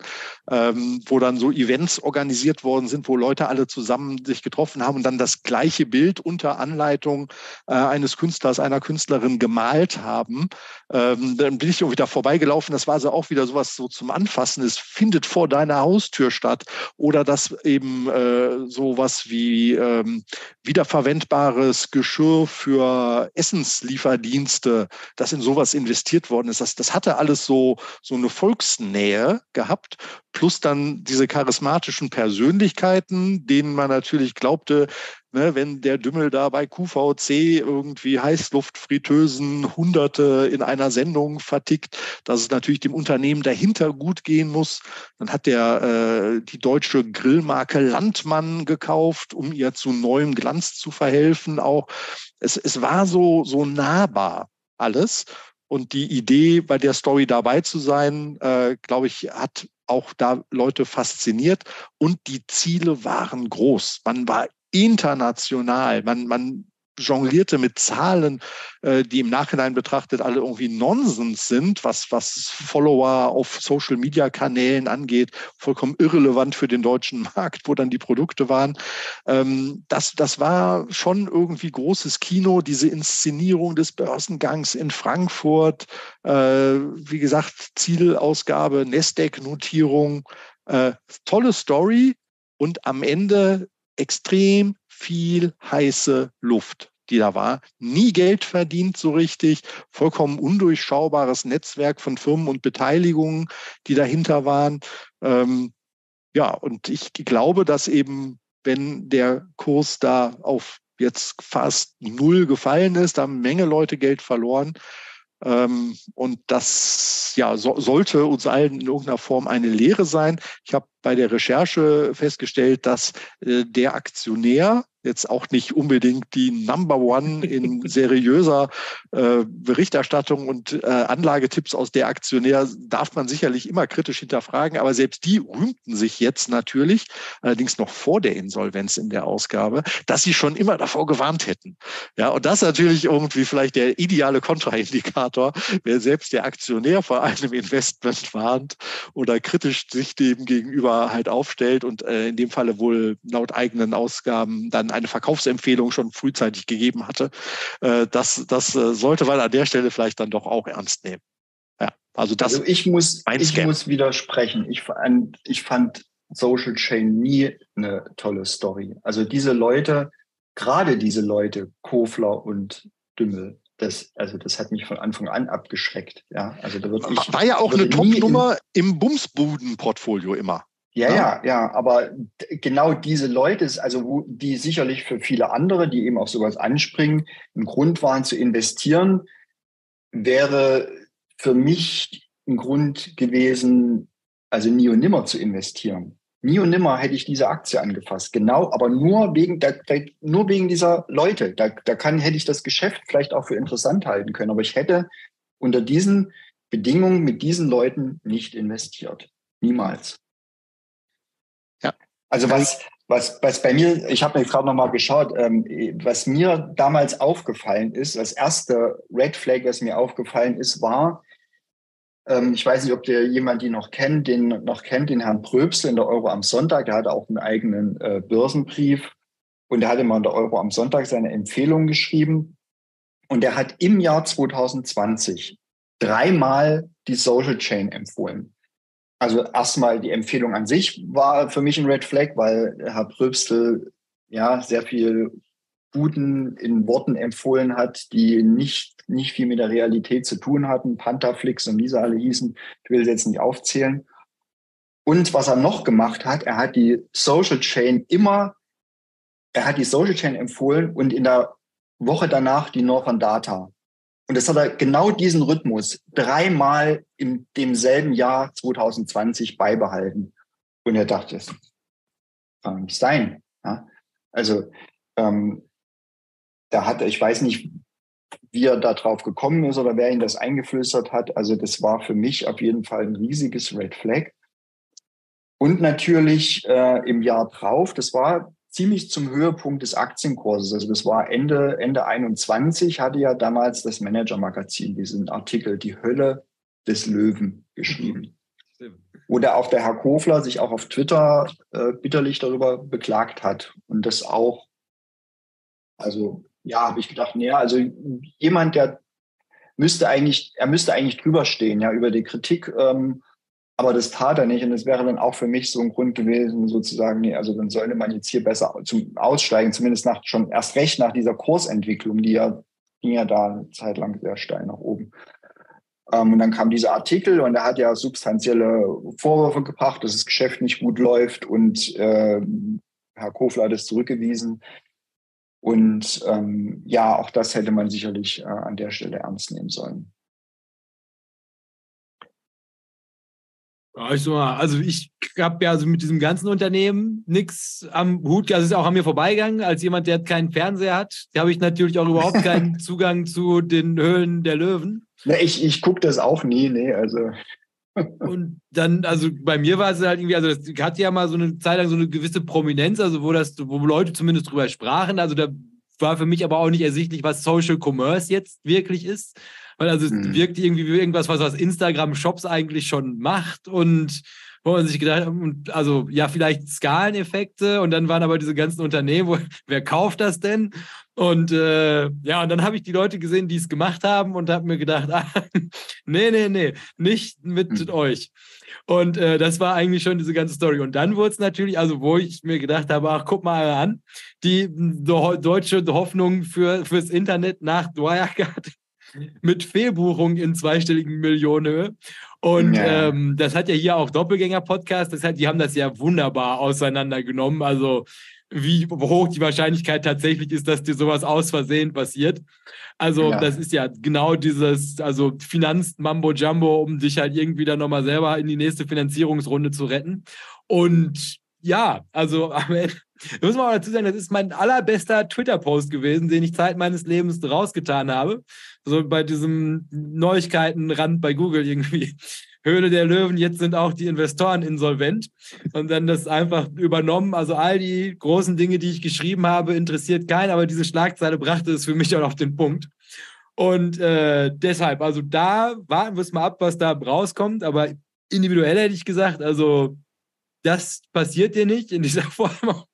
ähm, wo dann so Events organisiert worden sind, wo Leute alle zusammen sich getroffen haben und dann das gleiche Bild unter Anleitung Anleitung äh, eines Künstlers, einer Künstlerin gemalt haben. Ähm, dann bin ich irgendwie da vorbeigelaufen. Das war so auch wieder sowas so zum Anfassen. Es findet vor deiner Haustür statt. Oder dass eben äh, sowas wie ähm, wiederverwendbares Geschirr für Essenslieferdienste, das in sowas investiert worden ist. Das, das hatte alles so, so eine Volksnähe gehabt plus dann diese charismatischen Persönlichkeiten, denen man natürlich glaubte, ne, wenn der Dümmel da bei QVC irgendwie Heißluftfritteusen Hunderte in einer Sendung vertickt, dass es natürlich dem Unternehmen dahinter gut gehen muss. Dann hat der äh, die deutsche Grillmarke Landmann gekauft, um ihr zu neuem Glanz zu verhelfen. Auch es, es war so so nahbar alles. Und die Idee, bei der Story dabei zu sein, äh, glaube ich, hat auch da Leute fasziniert und die Ziele waren groß. Man war international. Man, man jonglierte mit Zahlen, äh, die im Nachhinein betrachtet alle irgendwie Nonsens sind, was, was Follower auf Social-Media-Kanälen angeht, vollkommen irrelevant für den deutschen Markt, wo dann die Produkte waren. Ähm, das, das war schon irgendwie großes Kino, diese Inszenierung des Börsengangs in Frankfurt, äh, wie gesagt, Zielausgabe, Nasdaq-Notierung, äh, tolle Story und am Ende extrem viel heiße Luft, die da war. Nie Geld verdient so richtig, vollkommen undurchschaubares Netzwerk von Firmen und Beteiligungen, die dahinter waren. Ähm, ja, und ich glaube, dass eben, wenn der Kurs da auf jetzt fast null gefallen ist, da haben Menge Leute Geld verloren. Ähm, und das ja, so, sollte uns allen in irgendeiner Form eine Lehre sein. Ich habe bei der Recherche festgestellt, dass äh, der Aktionär jetzt auch nicht unbedingt die Number One in seriöser äh, Berichterstattung und äh, Anlagetipps aus der Aktionär darf man sicherlich immer kritisch hinterfragen, aber selbst die rühmten sich jetzt natürlich, allerdings noch vor der Insolvenz in der Ausgabe, dass sie schon immer davor gewarnt hätten. Ja, und das ist natürlich irgendwie vielleicht der ideale Kontraindikator, wer selbst der Aktionär vor einem Investment warnt oder kritisch sich dem gegenüber halt aufstellt und äh, in dem Falle wohl laut eigenen Ausgaben dann eine Verkaufsempfehlung schon frühzeitig gegeben hatte. Äh, das, das äh, sollte man an der Stelle vielleicht dann doch auch ernst nehmen. Ja, also das. Also ich muss, ich muss widersprechen. Ich fand, ich fand Social Chain nie eine tolle Story. Also diese Leute, gerade diese Leute, Kofler und Dümmel, das, also das hat mich von Anfang an abgeschreckt. Ja, also da wird ich, war ja auch eine Top-Nummer im Bumsbuden-Portfolio immer. Ja, ja, ja, aber genau diese Leute, also die sicherlich für viele andere, die eben auf sowas anspringen, ein Grund waren zu investieren, wäre für mich ein Grund gewesen, also nie und nimmer zu investieren. Nie und nimmer hätte ich diese Aktie angefasst. Genau, aber nur wegen, da, da, nur wegen dieser Leute. Da, da kann, hätte ich das Geschäft vielleicht auch für interessant halten können. Aber ich hätte unter diesen Bedingungen mit diesen Leuten nicht investiert. Niemals. Also was, was, was bei mir, ich habe mir gerade nochmal geschaut, ähm, was mir damals aufgefallen ist, das erste Red Flag, was mir aufgefallen ist, war, ähm, ich weiß nicht, ob der jemand die noch kennt, den noch kennt, den Herrn Pröbsel in der Euro am Sonntag, der hatte auch einen eigenen äh, Börsenbrief und der hatte mal in der Euro am Sonntag seine Empfehlung geschrieben und der hat im Jahr 2020 dreimal die Social Chain empfohlen. Also erstmal die Empfehlung an sich war für mich ein Red Flag, weil Herr Pröbstel ja sehr viel Guten in Worten empfohlen hat, die nicht, nicht viel mit der Realität zu tun hatten. Pantherflix und wie sie alle hießen. Ich will sie jetzt nicht aufzählen. Und was er noch gemacht hat, er hat die Social Chain immer, er hat die Social Chain empfohlen und in der Woche danach die Northern Data. Und das hat er genau diesen Rhythmus dreimal in demselben Jahr 2020 beibehalten. Und er dachte, das kann nicht sein. Ja? Also ähm, da hat er, ich weiß nicht, wie er da drauf gekommen ist oder wer ihn das eingeflüstert hat. Also das war für mich auf jeden Fall ein riesiges Red Flag. Und natürlich äh, im Jahr drauf, das war ziemlich zum Höhepunkt des Aktienkurses. Also das war Ende, Ende 21, hatte ja damals das Manager-Magazin diesen Artikel Die Hölle des Löwen geschrieben. Oder auch der Herr Kofler sich auch auf Twitter äh, bitterlich darüber beklagt hat. Und das auch, also ja, habe ich gedacht, naja, also jemand, der müsste eigentlich, er müsste eigentlich drüber stehen, ja, über die Kritik ähm, aber das tat er nicht. Und das wäre dann auch für mich so ein Grund gewesen, sozusagen, nee, also dann sollte man jetzt hier besser zum Aussteigen, zumindest nach, schon erst recht nach dieser Kursentwicklung, die ja, ging ja da eine Zeit lang sehr steil nach oben. Ähm, und dann kam dieser Artikel und er hat ja substanzielle Vorwürfe gebracht, dass das Geschäft nicht gut läuft und äh, Herr Kofler hat es zurückgewiesen. Und ähm, ja, auch das hätte man sicherlich äh, an der Stelle ernst nehmen sollen. Also ich habe ja also mit diesem ganzen Unternehmen nichts am Hut. Also es ist auch an mir vorbeigegangen. Als jemand, der keinen Fernseher hat, habe ich natürlich auch überhaupt keinen Zugang zu den Höhlen der Löwen. Ne, ich ich gucke das auch nie, nee, also. und dann, also bei mir war es halt irgendwie, also das hatte ja mal so eine Zeit lang so eine gewisse Prominenz, also wo das, wo Leute zumindest drüber sprachen. Also da war für mich aber auch nicht ersichtlich, was Social Commerce jetzt wirklich ist. Weil also mhm. es wirkt irgendwie wie irgendwas, was, was Instagram Shops eigentlich schon macht und wo man sich gedacht hat, also ja, vielleicht Skaleneffekte und dann waren aber diese ganzen Unternehmen, wo, wer kauft das denn? Und äh, ja, und dann habe ich die Leute gesehen, die es gemacht haben und habe mir gedacht, ah, nee, nee, nee, nicht mit mhm. euch. Und äh, das war eigentlich schon diese ganze Story. Und dann wurde es natürlich, also wo ich mir gedacht habe, ach, guck mal an, die deutsche Hoffnung für, fürs Internet nach Wirecard mit Fehlbuchung in zweistelligen Millionenhöhe. Und ja. ähm, das hat ja hier auch Doppelgänger-Podcast, das hat, die haben das ja wunderbar auseinandergenommen. Also wie hoch die Wahrscheinlichkeit tatsächlich ist, dass dir sowas aus Versehen passiert. Also ja. das ist ja genau dieses, also Finanz-Mambo-Jumbo, um dich halt irgendwie dann nochmal selber in die nächste Finanzierungsrunde zu retten. Und ja, also am Ende, muss man auch dazu sagen, das ist mein allerbester Twitter-Post gewesen, den ich Zeit meines Lebens rausgetan habe. So bei diesem Neuigkeitenrand bei Google irgendwie. Höhle der Löwen, jetzt sind auch die Investoren insolvent. Und dann das einfach übernommen. Also all die großen Dinge, die ich geschrieben habe, interessiert keinen, aber diese Schlagzeile brachte es für mich auch auf den Punkt. Und äh, deshalb, also da warten wir es mal ab, was da rauskommt. Aber individuell hätte ich gesagt, also das passiert dir nicht in dieser Form.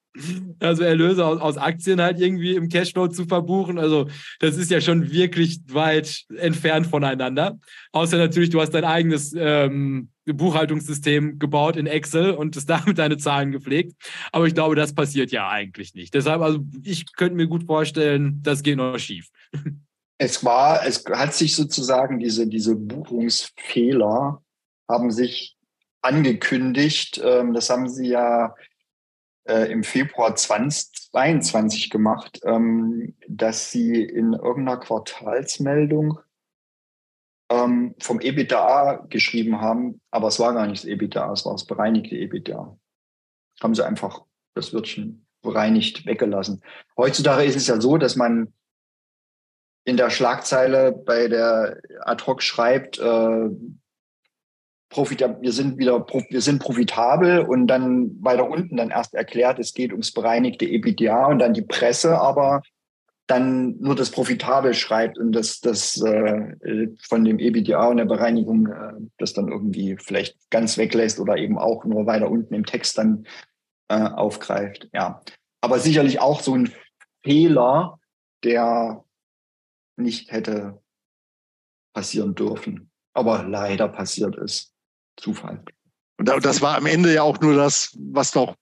Also Erlöse aus, aus, Aktien halt irgendwie im Cashflow zu verbuchen. Also das ist ja schon wirklich weit entfernt voneinander. Außer natürlich, du hast dein eigenes ähm, Buchhaltungssystem gebaut in Excel und es damit deine Zahlen gepflegt. Aber ich glaube, das passiert ja eigentlich nicht. Deshalb, also ich könnte mir gut vorstellen, das geht noch schief. Es war, es hat sich sozusagen diese, diese Buchungsfehler haben sich angekündigt. Ähm, das haben sie ja äh, im Februar 2022 gemacht, ähm, dass sie in irgendeiner Quartalsmeldung ähm, vom EBITDA geschrieben haben, aber es war gar nicht das EBITDA, es war das bereinigte EBITDA. Haben sie einfach das Wörtchen bereinigt weggelassen. Heutzutage ist es ja so, dass man in der Schlagzeile bei der Ad hoc schreibt, äh, profitab wir sind wieder, wir sind profitabel und dann weiter unten dann erst erklärt, es geht ums bereinigte EBITDA und dann die Presse aber dann nur das profitabel schreibt und das, das äh, von dem EBITDA und der Bereinigung äh, das dann irgendwie vielleicht ganz weglässt oder eben auch nur weiter unten im Text dann äh, aufgreift. Ja, aber sicherlich auch so ein Fehler, der nicht hätte passieren dürfen, aber leider passiert ist. Zufall. Und das war am Ende ja auch nur das, was noch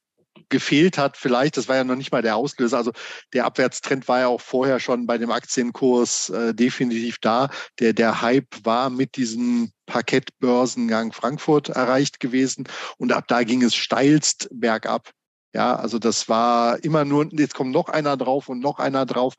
gefehlt hat, vielleicht, das war ja noch nicht mal der Auslöser. Also der Abwärtstrend war ja auch vorher schon bei dem Aktienkurs äh, definitiv da. Der, der Hype war mit diesem Parkettbörsengang Frankfurt erreicht gewesen und ab da ging es steilst bergab. Ja, also das war immer nur, jetzt kommt noch einer drauf und noch einer drauf.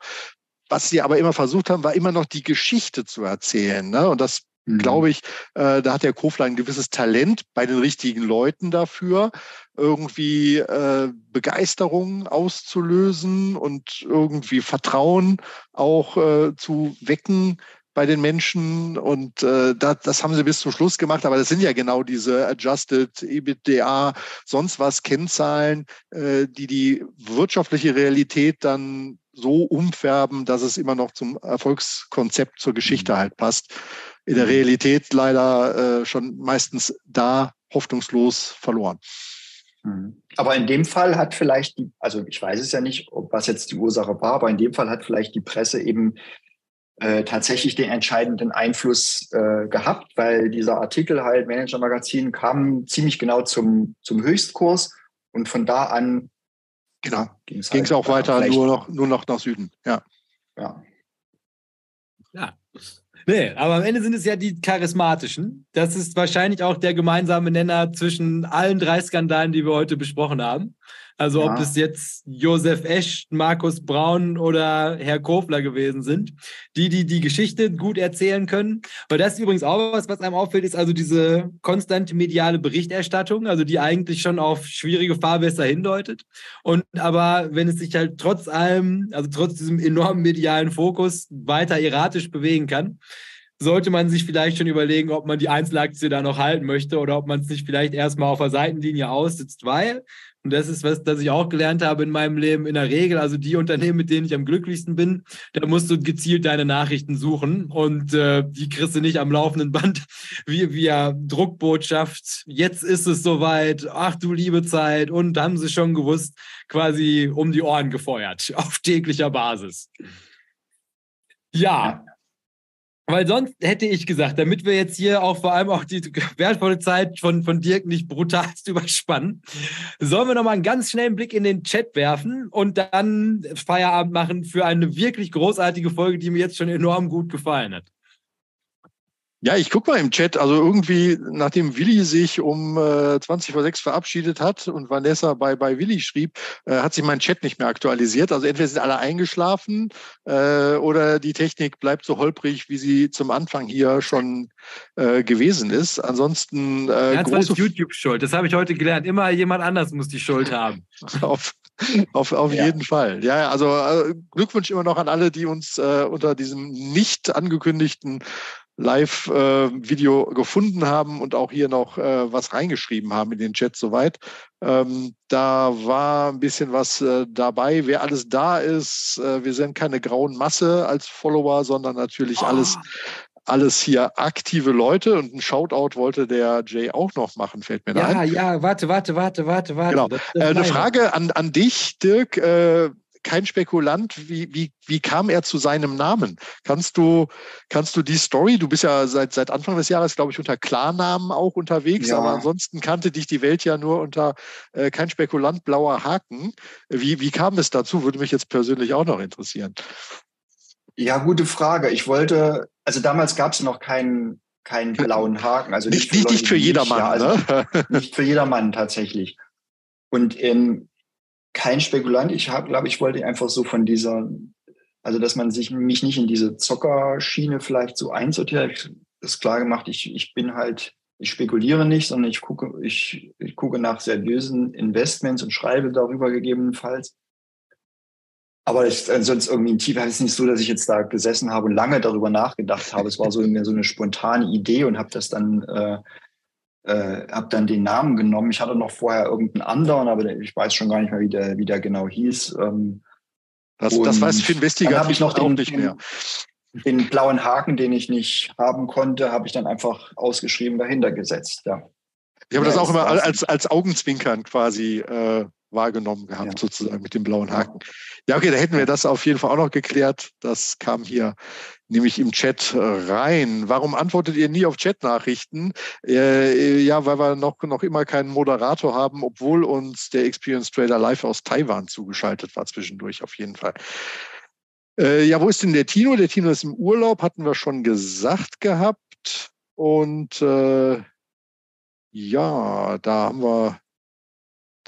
Was sie aber immer versucht haben, war immer noch die Geschichte zu erzählen. Ne? Und das mhm. glaube ich, äh, da hat der Kofler ein gewisses Talent bei den richtigen Leuten dafür, irgendwie äh, Begeisterung auszulösen und irgendwie Vertrauen auch äh, zu wecken bei den Menschen und äh, das, das haben sie bis zum Schluss gemacht, aber das sind ja genau diese Adjusted EBITDA, sonst was Kennzahlen, äh, die die wirtschaftliche Realität dann so umfärben, dass es immer noch zum Erfolgskonzept zur Geschichte mhm. halt passt in der mhm. Realität leider äh, schon meistens da hoffnungslos verloren. Mhm. Aber in dem Fall hat vielleicht die, also ich weiß es ja nicht, ob was jetzt die Ursache war, aber in dem Fall hat vielleicht die Presse eben äh, tatsächlich den entscheidenden Einfluss äh, gehabt, weil dieser Artikel halt Manager Magazin kam ziemlich genau zum, zum Höchstkurs und von da an genau, ging es halt auch weiter nur noch, nur noch nach Süden. Ja. Ja. Ja. Nee, aber am Ende sind es ja die charismatischen. Das ist wahrscheinlich auch der gemeinsame Nenner zwischen allen drei Skandalen, die wir heute besprochen haben. Also ja. ob es jetzt Josef Esch, Markus Braun oder Herr Kofler gewesen sind, die, die die Geschichte gut erzählen können. Weil das ist übrigens auch was, was einem auffällt, ist also diese konstante mediale Berichterstattung, also die eigentlich schon auf schwierige Fahrwässer hindeutet. Und aber wenn es sich halt trotz allem, also trotz diesem enormen medialen Fokus weiter erratisch bewegen kann, sollte man sich vielleicht schon überlegen, ob man die Einzelaktie da noch halten möchte oder ob man es nicht vielleicht erstmal auf der Seitenlinie aussitzt, weil, und das ist was, das ich auch gelernt habe in meinem Leben, in der Regel, also die Unternehmen, mit denen ich am glücklichsten bin, da musst du gezielt deine Nachrichten suchen. Und äh, die kriegst du nicht am laufenden Band via, via Druckbotschaft. Jetzt ist es soweit, ach du liebe Zeit. Und haben sie schon gewusst, quasi um die Ohren gefeuert, auf täglicher Basis. Ja, weil sonst hätte ich gesagt, damit wir jetzt hier auch vor allem auch die wertvolle Zeit von, von Dirk nicht brutalst überspannen, sollen wir nochmal einen ganz schnellen Blick in den Chat werfen und dann Feierabend machen für eine wirklich großartige Folge, die mir jetzt schon enorm gut gefallen hat. Ja, ich guck mal im Chat. Also irgendwie, nachdem Willi sich um äh, 20 vor 6 verabschiedet hat und Vanessa bei, bei Willi schrieb, äh, hat sich mein Chat nicht mehr aktualisiert. Also entweder sind alle eingeschlafen äh, oder die Technik bleibt so holprig, wie sie zum Anfang hier schon äh, gewesen ist. Ansonsten äh, ja, große YouTube schuld. Das habe ich heute gelernt. Immer jemand anders muss die Schuld haben. auf auf, auf ja. jeden Fall. Ja, also äh, Glückwunsch immer noch an alle, die uns äh, unter diesem nicht angekündigten Live-Video äh, gefunden haben und auch hier noch äh, was reingeschrieben haben in den Chat soweit. Ähm, da war ein bisschen was äh, dabei. Wer alles da ist, äh, wir sind keine grauen Masse als Follower, sondern natürlich oh. alles alles hier aktive Leute und ein Shoutout wollte der Jay auch noch machen, fällt mir ja, ein. Ja, ja, warte, warte, warte, warte, warte. Genau. Äh, eine Frage an, an dich, Dirk. Kein Spekulant. Wie, wie, wie kam er zu seinem Namen? Kannst du, kannst du die Story, du bist ja seit, seit Anfang des Jahres, glaube ich, unter Klarnamen auch unterwegs, ja. aber ansonsten kannte dich die Welt ja nur unter äh, kein Spekulant, blauer Haken. Wie, wie kam es dazu? Würde mich jetzt persönlich auch noch interessieren. Ja, gute Frage. Ich wollte, also damals gab es noch keinen keinen blauen Haken. Also nicht, nicht, für, nicht für jedermann. Ja, also ne? nicht für jedermann tatsächlich. Und ähm, kein Spekulant. Ich habe, glaube ich, wollte einfach so von dieser, also dass man sich mich nicht in diese Zockerschiene vielleicht so einsortiert. Ist klar gemacht, ich, ich bin halt, ich spekuliere nicht, sondern ich gucke, ich, ich gucke nach seriösen Investments und schreibe darüber gegebenenfalls. Aber ich, äh, sonst irgendwie ein Tief ist es nicht so, dass ich jetzt da gesessen habe und lange darüber nachgedacht habe. Es war so so eine spontane Idee und habe das dann äh, äh, habe dann den Namen genommen. Ich hatte noch vorher irgendeinen anderen, aber ich weiß schon gar nicht mehr, wie der, wie der genau hieß. Ähm, das, das weiß für Investigativ habe ich noch den, nicht mehr. Den, den blauen Haken, den ich nicht haben konnte, habe ich dann einfach ausgeschrieben dahinter gesetzt. Ja. Ich habe ja, das auch immer als, als Augenzwinkern quasi äh, wahrgenommen gehabt, ja. sozusagen mit dem blauen Haken. Ja, okay, da hätten wir das auf jeden Fall auch noch geklärt. Das kam hier nämlich im Chat rein. Warum antwortet ihr nie auf Chat-Nachrichten? Äh, ja, weil wir noch, noch immer keinen Moderator haben, obwohl uns der Experience Trader live aus Taiwan zugeschaltet war zwischendurch auf jeden Fall. Äh, ja, wo ist denn der Tino? Der Tino ist im Urlaub, hatten wir schon gesagt gehabt. Und äh, ja, da haben wir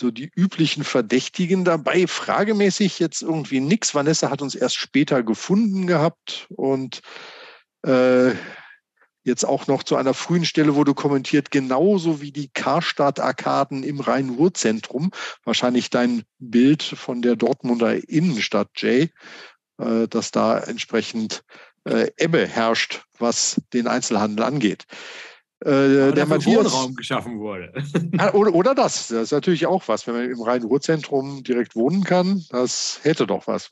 so die üblichen Verdächtigen dabei. Fragemäßig jetzt irgendwie nichts. Vanessa hat uns erst später gefunden gehabt und äh, jetzt auch noch zu einer frühen Stelle wurde kommentiert, genauso wie die Karstadt-Arkaden im Rhein-Ruhr-Zentrum. Wahrscheinlich dein Bild von der Dortmunder Innenstadt, Jay, äh, dass da entsprechend äh, Ebbe herrscht, was den Einzelhandel angeht äh, der Matthias Wohnraum geschaffen wurde. Ah, oder, oder das. Das ist natürlich auch was, wenn man im Rhein-Ruhr-Zentrum direkt wohnen kann. Das hätte doch was.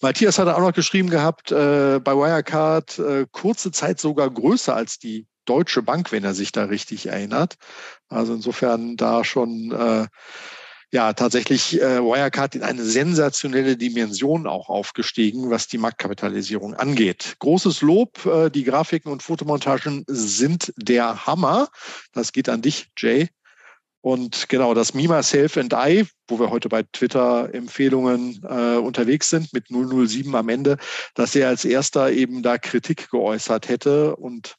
Matthias hat auch noch geschrieben gehabt, äh, bei Wirecard äh, kurze Zeit sogar größer als die Deutsche Bank, wenn er sich da richtig erinnert. Also insofern da schon äh, ja tatsächlich äh, Wirecard in eine sensationelle Dimension auch aufgestiegen, was die Marktkapitalisierung angeht. Großes Lob, äh, die Grafiken und Fotomontagen sind der Hammer. Das geht an dich, Jay. Und genau, das Mima Self and I, wo wir heute bei Twitter-Empfehlungen äh, unterwegs sind, mit 007 am Ende, dass er als erster eben da Kritik geäußert hätte und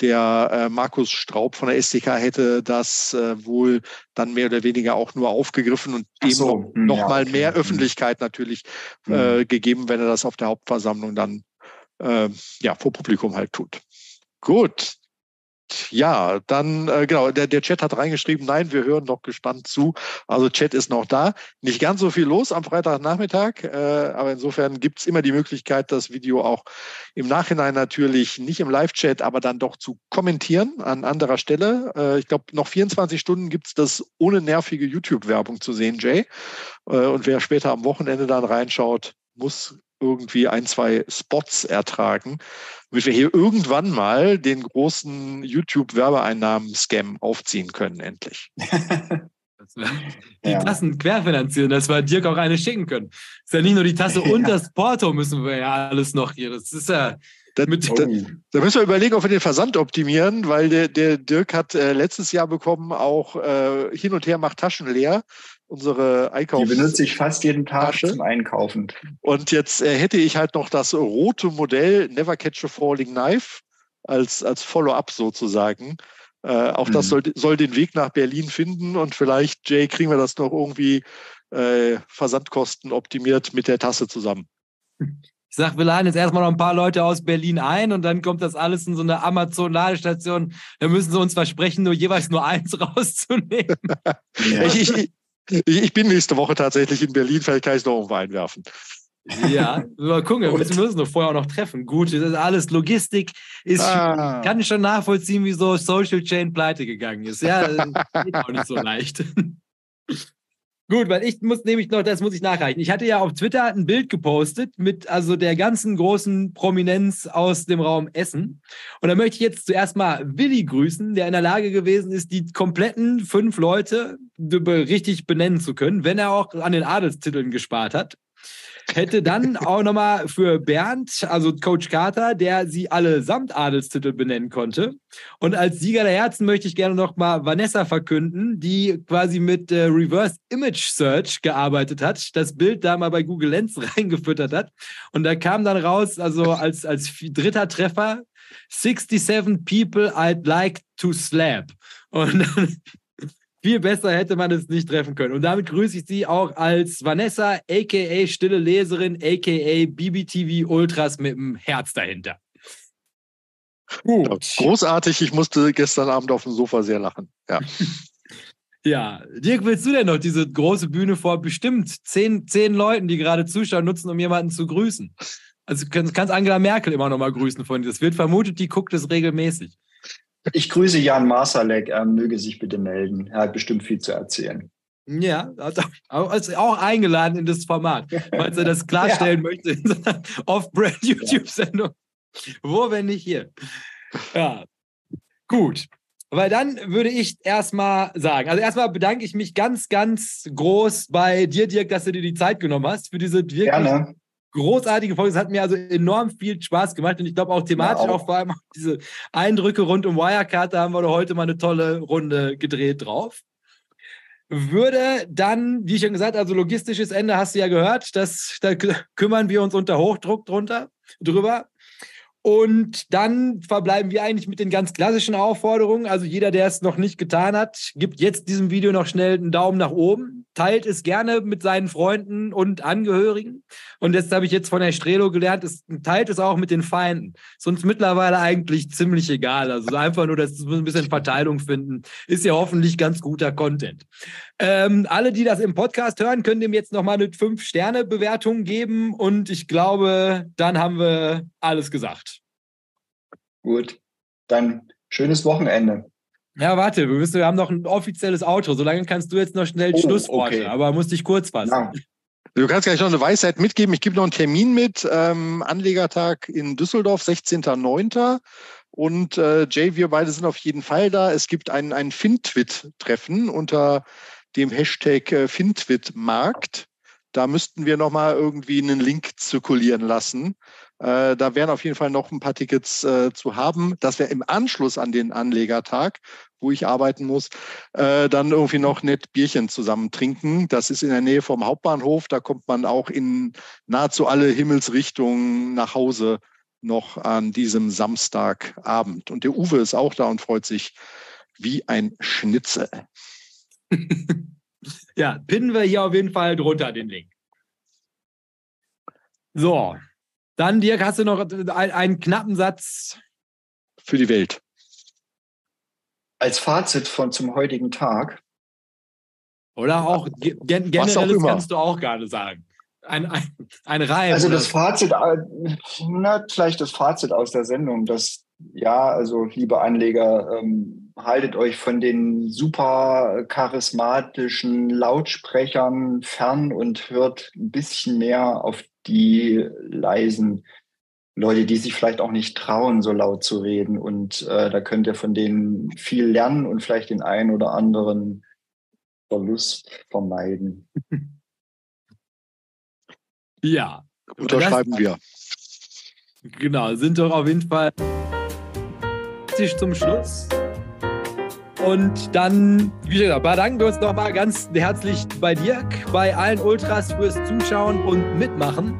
der äh, Markus Straub von der SDK hätte das äh, wohl dann mehr oder weniger auch nur aufgegriffen und dem so. noch, hm, noch ja, mal okay. mehr hm. Öffentlichkeit natürlich mhm. äh, gegeben, wenn er das auf der Hauptversammlung dann äh, ja vor Publikum halt tut. Gut. Ja, dann, äh, genau, der, der Chat hat reingeschrieben, nein, wir hören noch gespannt zu. Also Chat ist noch da. Nicht ganz so viel los am Freitagnachmittag, äh, aber insofern gibt es immer die Möglichkeit, das Video auch im Nachhinein natürlich nicht im Live-Chat, aber dann doch zu kommentieren an anderer Stelle. Äh, ich glaube, noch 24 Stunden gibt es das ohne nervige YouTube-Werbung zu sehen, Jay. Äh, und wer später am Wochenende dann reinschaut, muss irgendwie ein, zwei Spots ertragen, damit wir hier irgendwann mal den großen YouTube-Werbeeinnahmen-Scam aufziehen können, endlich. die ja. Tassen querfinanzieren, dass wir Dirk auch eine schicken können. Ist ja nicht nur die Tasse und das Porto müssen wir ja alles noch hier. Das ist ja. Da, da, da, müssen wir überlegen, ob wir den Versand optimieren, weil der, der Dirk hat äh, letztes Jahr bekommen, auch äh, hin und her macht Taschen leer unsere Einkaufs. Die benutze ich fast jeden Tag Tasche. zum Einkaufen. Und jetzt äh, hätte ich halt noch das rote Modell Never Catch a Falling Knife als, als Follow-up sozusagen. Äh, auch mhm. das soll, soll den Weg nach Berlin finden und vielleicht, Jay, kriegen wir das noch irgendwie äh, Versandkosten optimiert mit der Tasse zusammen. Ich sag, wir laden jetzt erstmal noch ein paar Leute aus Berlin ein und dann kommt das alles in so eine Amazon-Ladestation. Da müssen sie uns versprechen, nur jeweils nur eins rauszunehmen. ja. ich, ich, ich bin nächste Woche tatsächlich in Berlin, vielleicht kann ich noch irgendwo einwerfen. Ja, mal gucken, wir müssen uns noch vorher auch noch treffen. Gut, das ist alles Logistik, ist, ah. kann ich schon nachvollziehen, wieso Social Chain pleite gegangen ist. Ja, geht auch nicht so leicht. Gut, weil ich muss nämlich noch, das muss ich nachreichen. Ich hatte ja auf Twitter ein Bild gepostet mit also der ganzen großen Prominenz aus dem Raum Essen. Und da möchte ich jetzt zuerst mal Willi grüßen, der in der Lage gewesen ist, die kompletten fünf Leute richtig benennen zu können, wenn er auch an den Adelstiteln gespart hat. Hätte dann auch nochmal für Bernd, also Coach Carter, der sie alle samt Adelstitel benennen konnte. Und als Sieger der Herzen möchte ich gerne nochmal Vanessa verkünden, die quasi mit äh, Reverse Image Search gearbeitet hat, das Bild da mal bei Google Lens reingefüttert hat. Und da kam dann raus, also als, als dritter Treffer, 67 people I'd like to slap. Und dann viel besser hätte man es nicht treffen können. Und damit grüße ich Sie auch als Vanessa, aka Stille Leserin, aka BBTV Ultras mit dem Herz dahinter. Gut. Großartig, ich musste gestern Abend auf dem Sofa sehr lachen. Ja. Ja, Dirk, willst du denn noch diese große Bühne vor bestimmt zehn, zehn Leuten, die gerade zuschauen, nutzen, um jemanden zu grüßen? Also kannst, kannst Angela Merkel immer noch mal grüßen von dir. Es wird vermutet, die guckt es regelmäßig. Ich grüße Jan Masalek, er möge sich bitte melden. Er hat bestimmt viel zu erzählen. Ja, also auch eingeladen in das Format, falls er das klarstellen ja. möchte in seiner Off-Brand-YouTube-Sendung. Ja. Wo, wenn nicht hier? Ja, gut. Weil dann würde ich erstmal sagen, also erstmal bedanke ich mich ganz, ganz groß bei dir, Dirk, dass du dir die Zeit genommen hast für diese wirklich Gerne großartige Folge. Es hat mir also enorm viel Spaß gemacht und ich glaube auch thematisch ja, auch. auch. vor allem diese Eindrücke rund um Wirecard, da haben wir heute mal eine tolle Runde gedreht drauf. Würde dann, wie ich schon gesagt, also logistisches Ende hast du ja gehört, das, da kümmern wir uns unter Hochdruck drunter, drüber. Und dann verbleiben wir eigentlich mit den ganz klassischen Aufforderungen. Also jeder, der es noch nicht getan hat, gibt jetzt diesem Video noch schnell einen Daumen nach oben, teilt es gerne mit seinen Freunden und Angehörigen. Und das habe ich jetzt von der Strelo gelernt, es teilt es auch mit den Feinden. Ist uns mittlerweile eigentlich ziemlich egal. Also einfach nur, dass wir ein bisschen Verteilung finden, ist ja hoffentlich ganz guter Content. Ähm, alle, die das im Podcast hören, können dem jetzt nochmal eine 5-Sterne-Bewertung geben. Und ich glaube, dann haben wir alles gesagt. Gut, dann schönes Wochenende. Ja, warte, wir, müssen, wir haben noch ein offizielles Outro. Solange kannst du jetzt noch schnell oh, Schlussworte, okay. aber musst dich kurz fassen. Ja. Du kannst gleich noch eine Weisheit mitgeben. Ich gebe noch einen Termin mit. Ähm, Anlegertag in Düsseldorf, 16.09. Und äh, Jay, wir beide sind auf jeden Fall da. Es gibt ein, ein FinTwit-Treffen unter dem Hashtag äh, FinTwit-Markt. Da müssten wir nochmal irgendwie einen Link zirkulieren lassen. Äh, da wären auf jeden Fall noch ein paar Tickets äh, zu haben. Das wäre im Anschluss an den Anlegertag, wo ich arbeiten muss, äh, dann irgendwie noch nett Bierchen zusammen trinken. Das ist in der Nähe vom Hauptbahnhof. Da kommt man auch in nahezu alle Himmelsrichtungen nach Hause noch an diesem Samstagabend. Und der Uwe ist auch da und freut sich wie ein Schnitzel. ja, pinnen wir hier auf jeden Fall drunter den Link. So, dann, Dirk, hast du noch einen, knappen Satz für die Welt. als Fazit von zum heutigen Tag. Oder auch gen generelles kannst du auch gerne sagen. Ein, ein, ein Reim. Also das Fazit, äh, na, vielleicht das Fazit aus der Sendung, dass ja, also liebe Anleger, ähm, haltet euch von den super charismatischen Lautsprechern fern und hört ein bisschen mehr auf die leisen Leute, die sich vielleicht auch nicht trauen, so laut zu reden. Und äh, da könnt ihr von denen viel lernen und vielleicht den einen oder anderen Verlust vermeiden. Ja. Unterschreiben wir. Genau, sind doch auf jeden Fall zum Schluss. Und dann, wie gesagt, bedanken wir uns nochmal ganz herzlich bei Dirk, bei allen Ultras fürs Zuschauen und Mitmachen.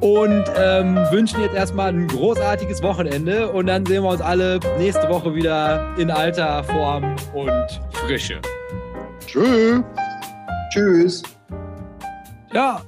Und ähm, wünschen jetzt erstmal ein großartiges Wochenende. Und dann sehen wir uns alle nächste Woche wieder in alter Form und Frische. Tschüss. Tschüss. Ja.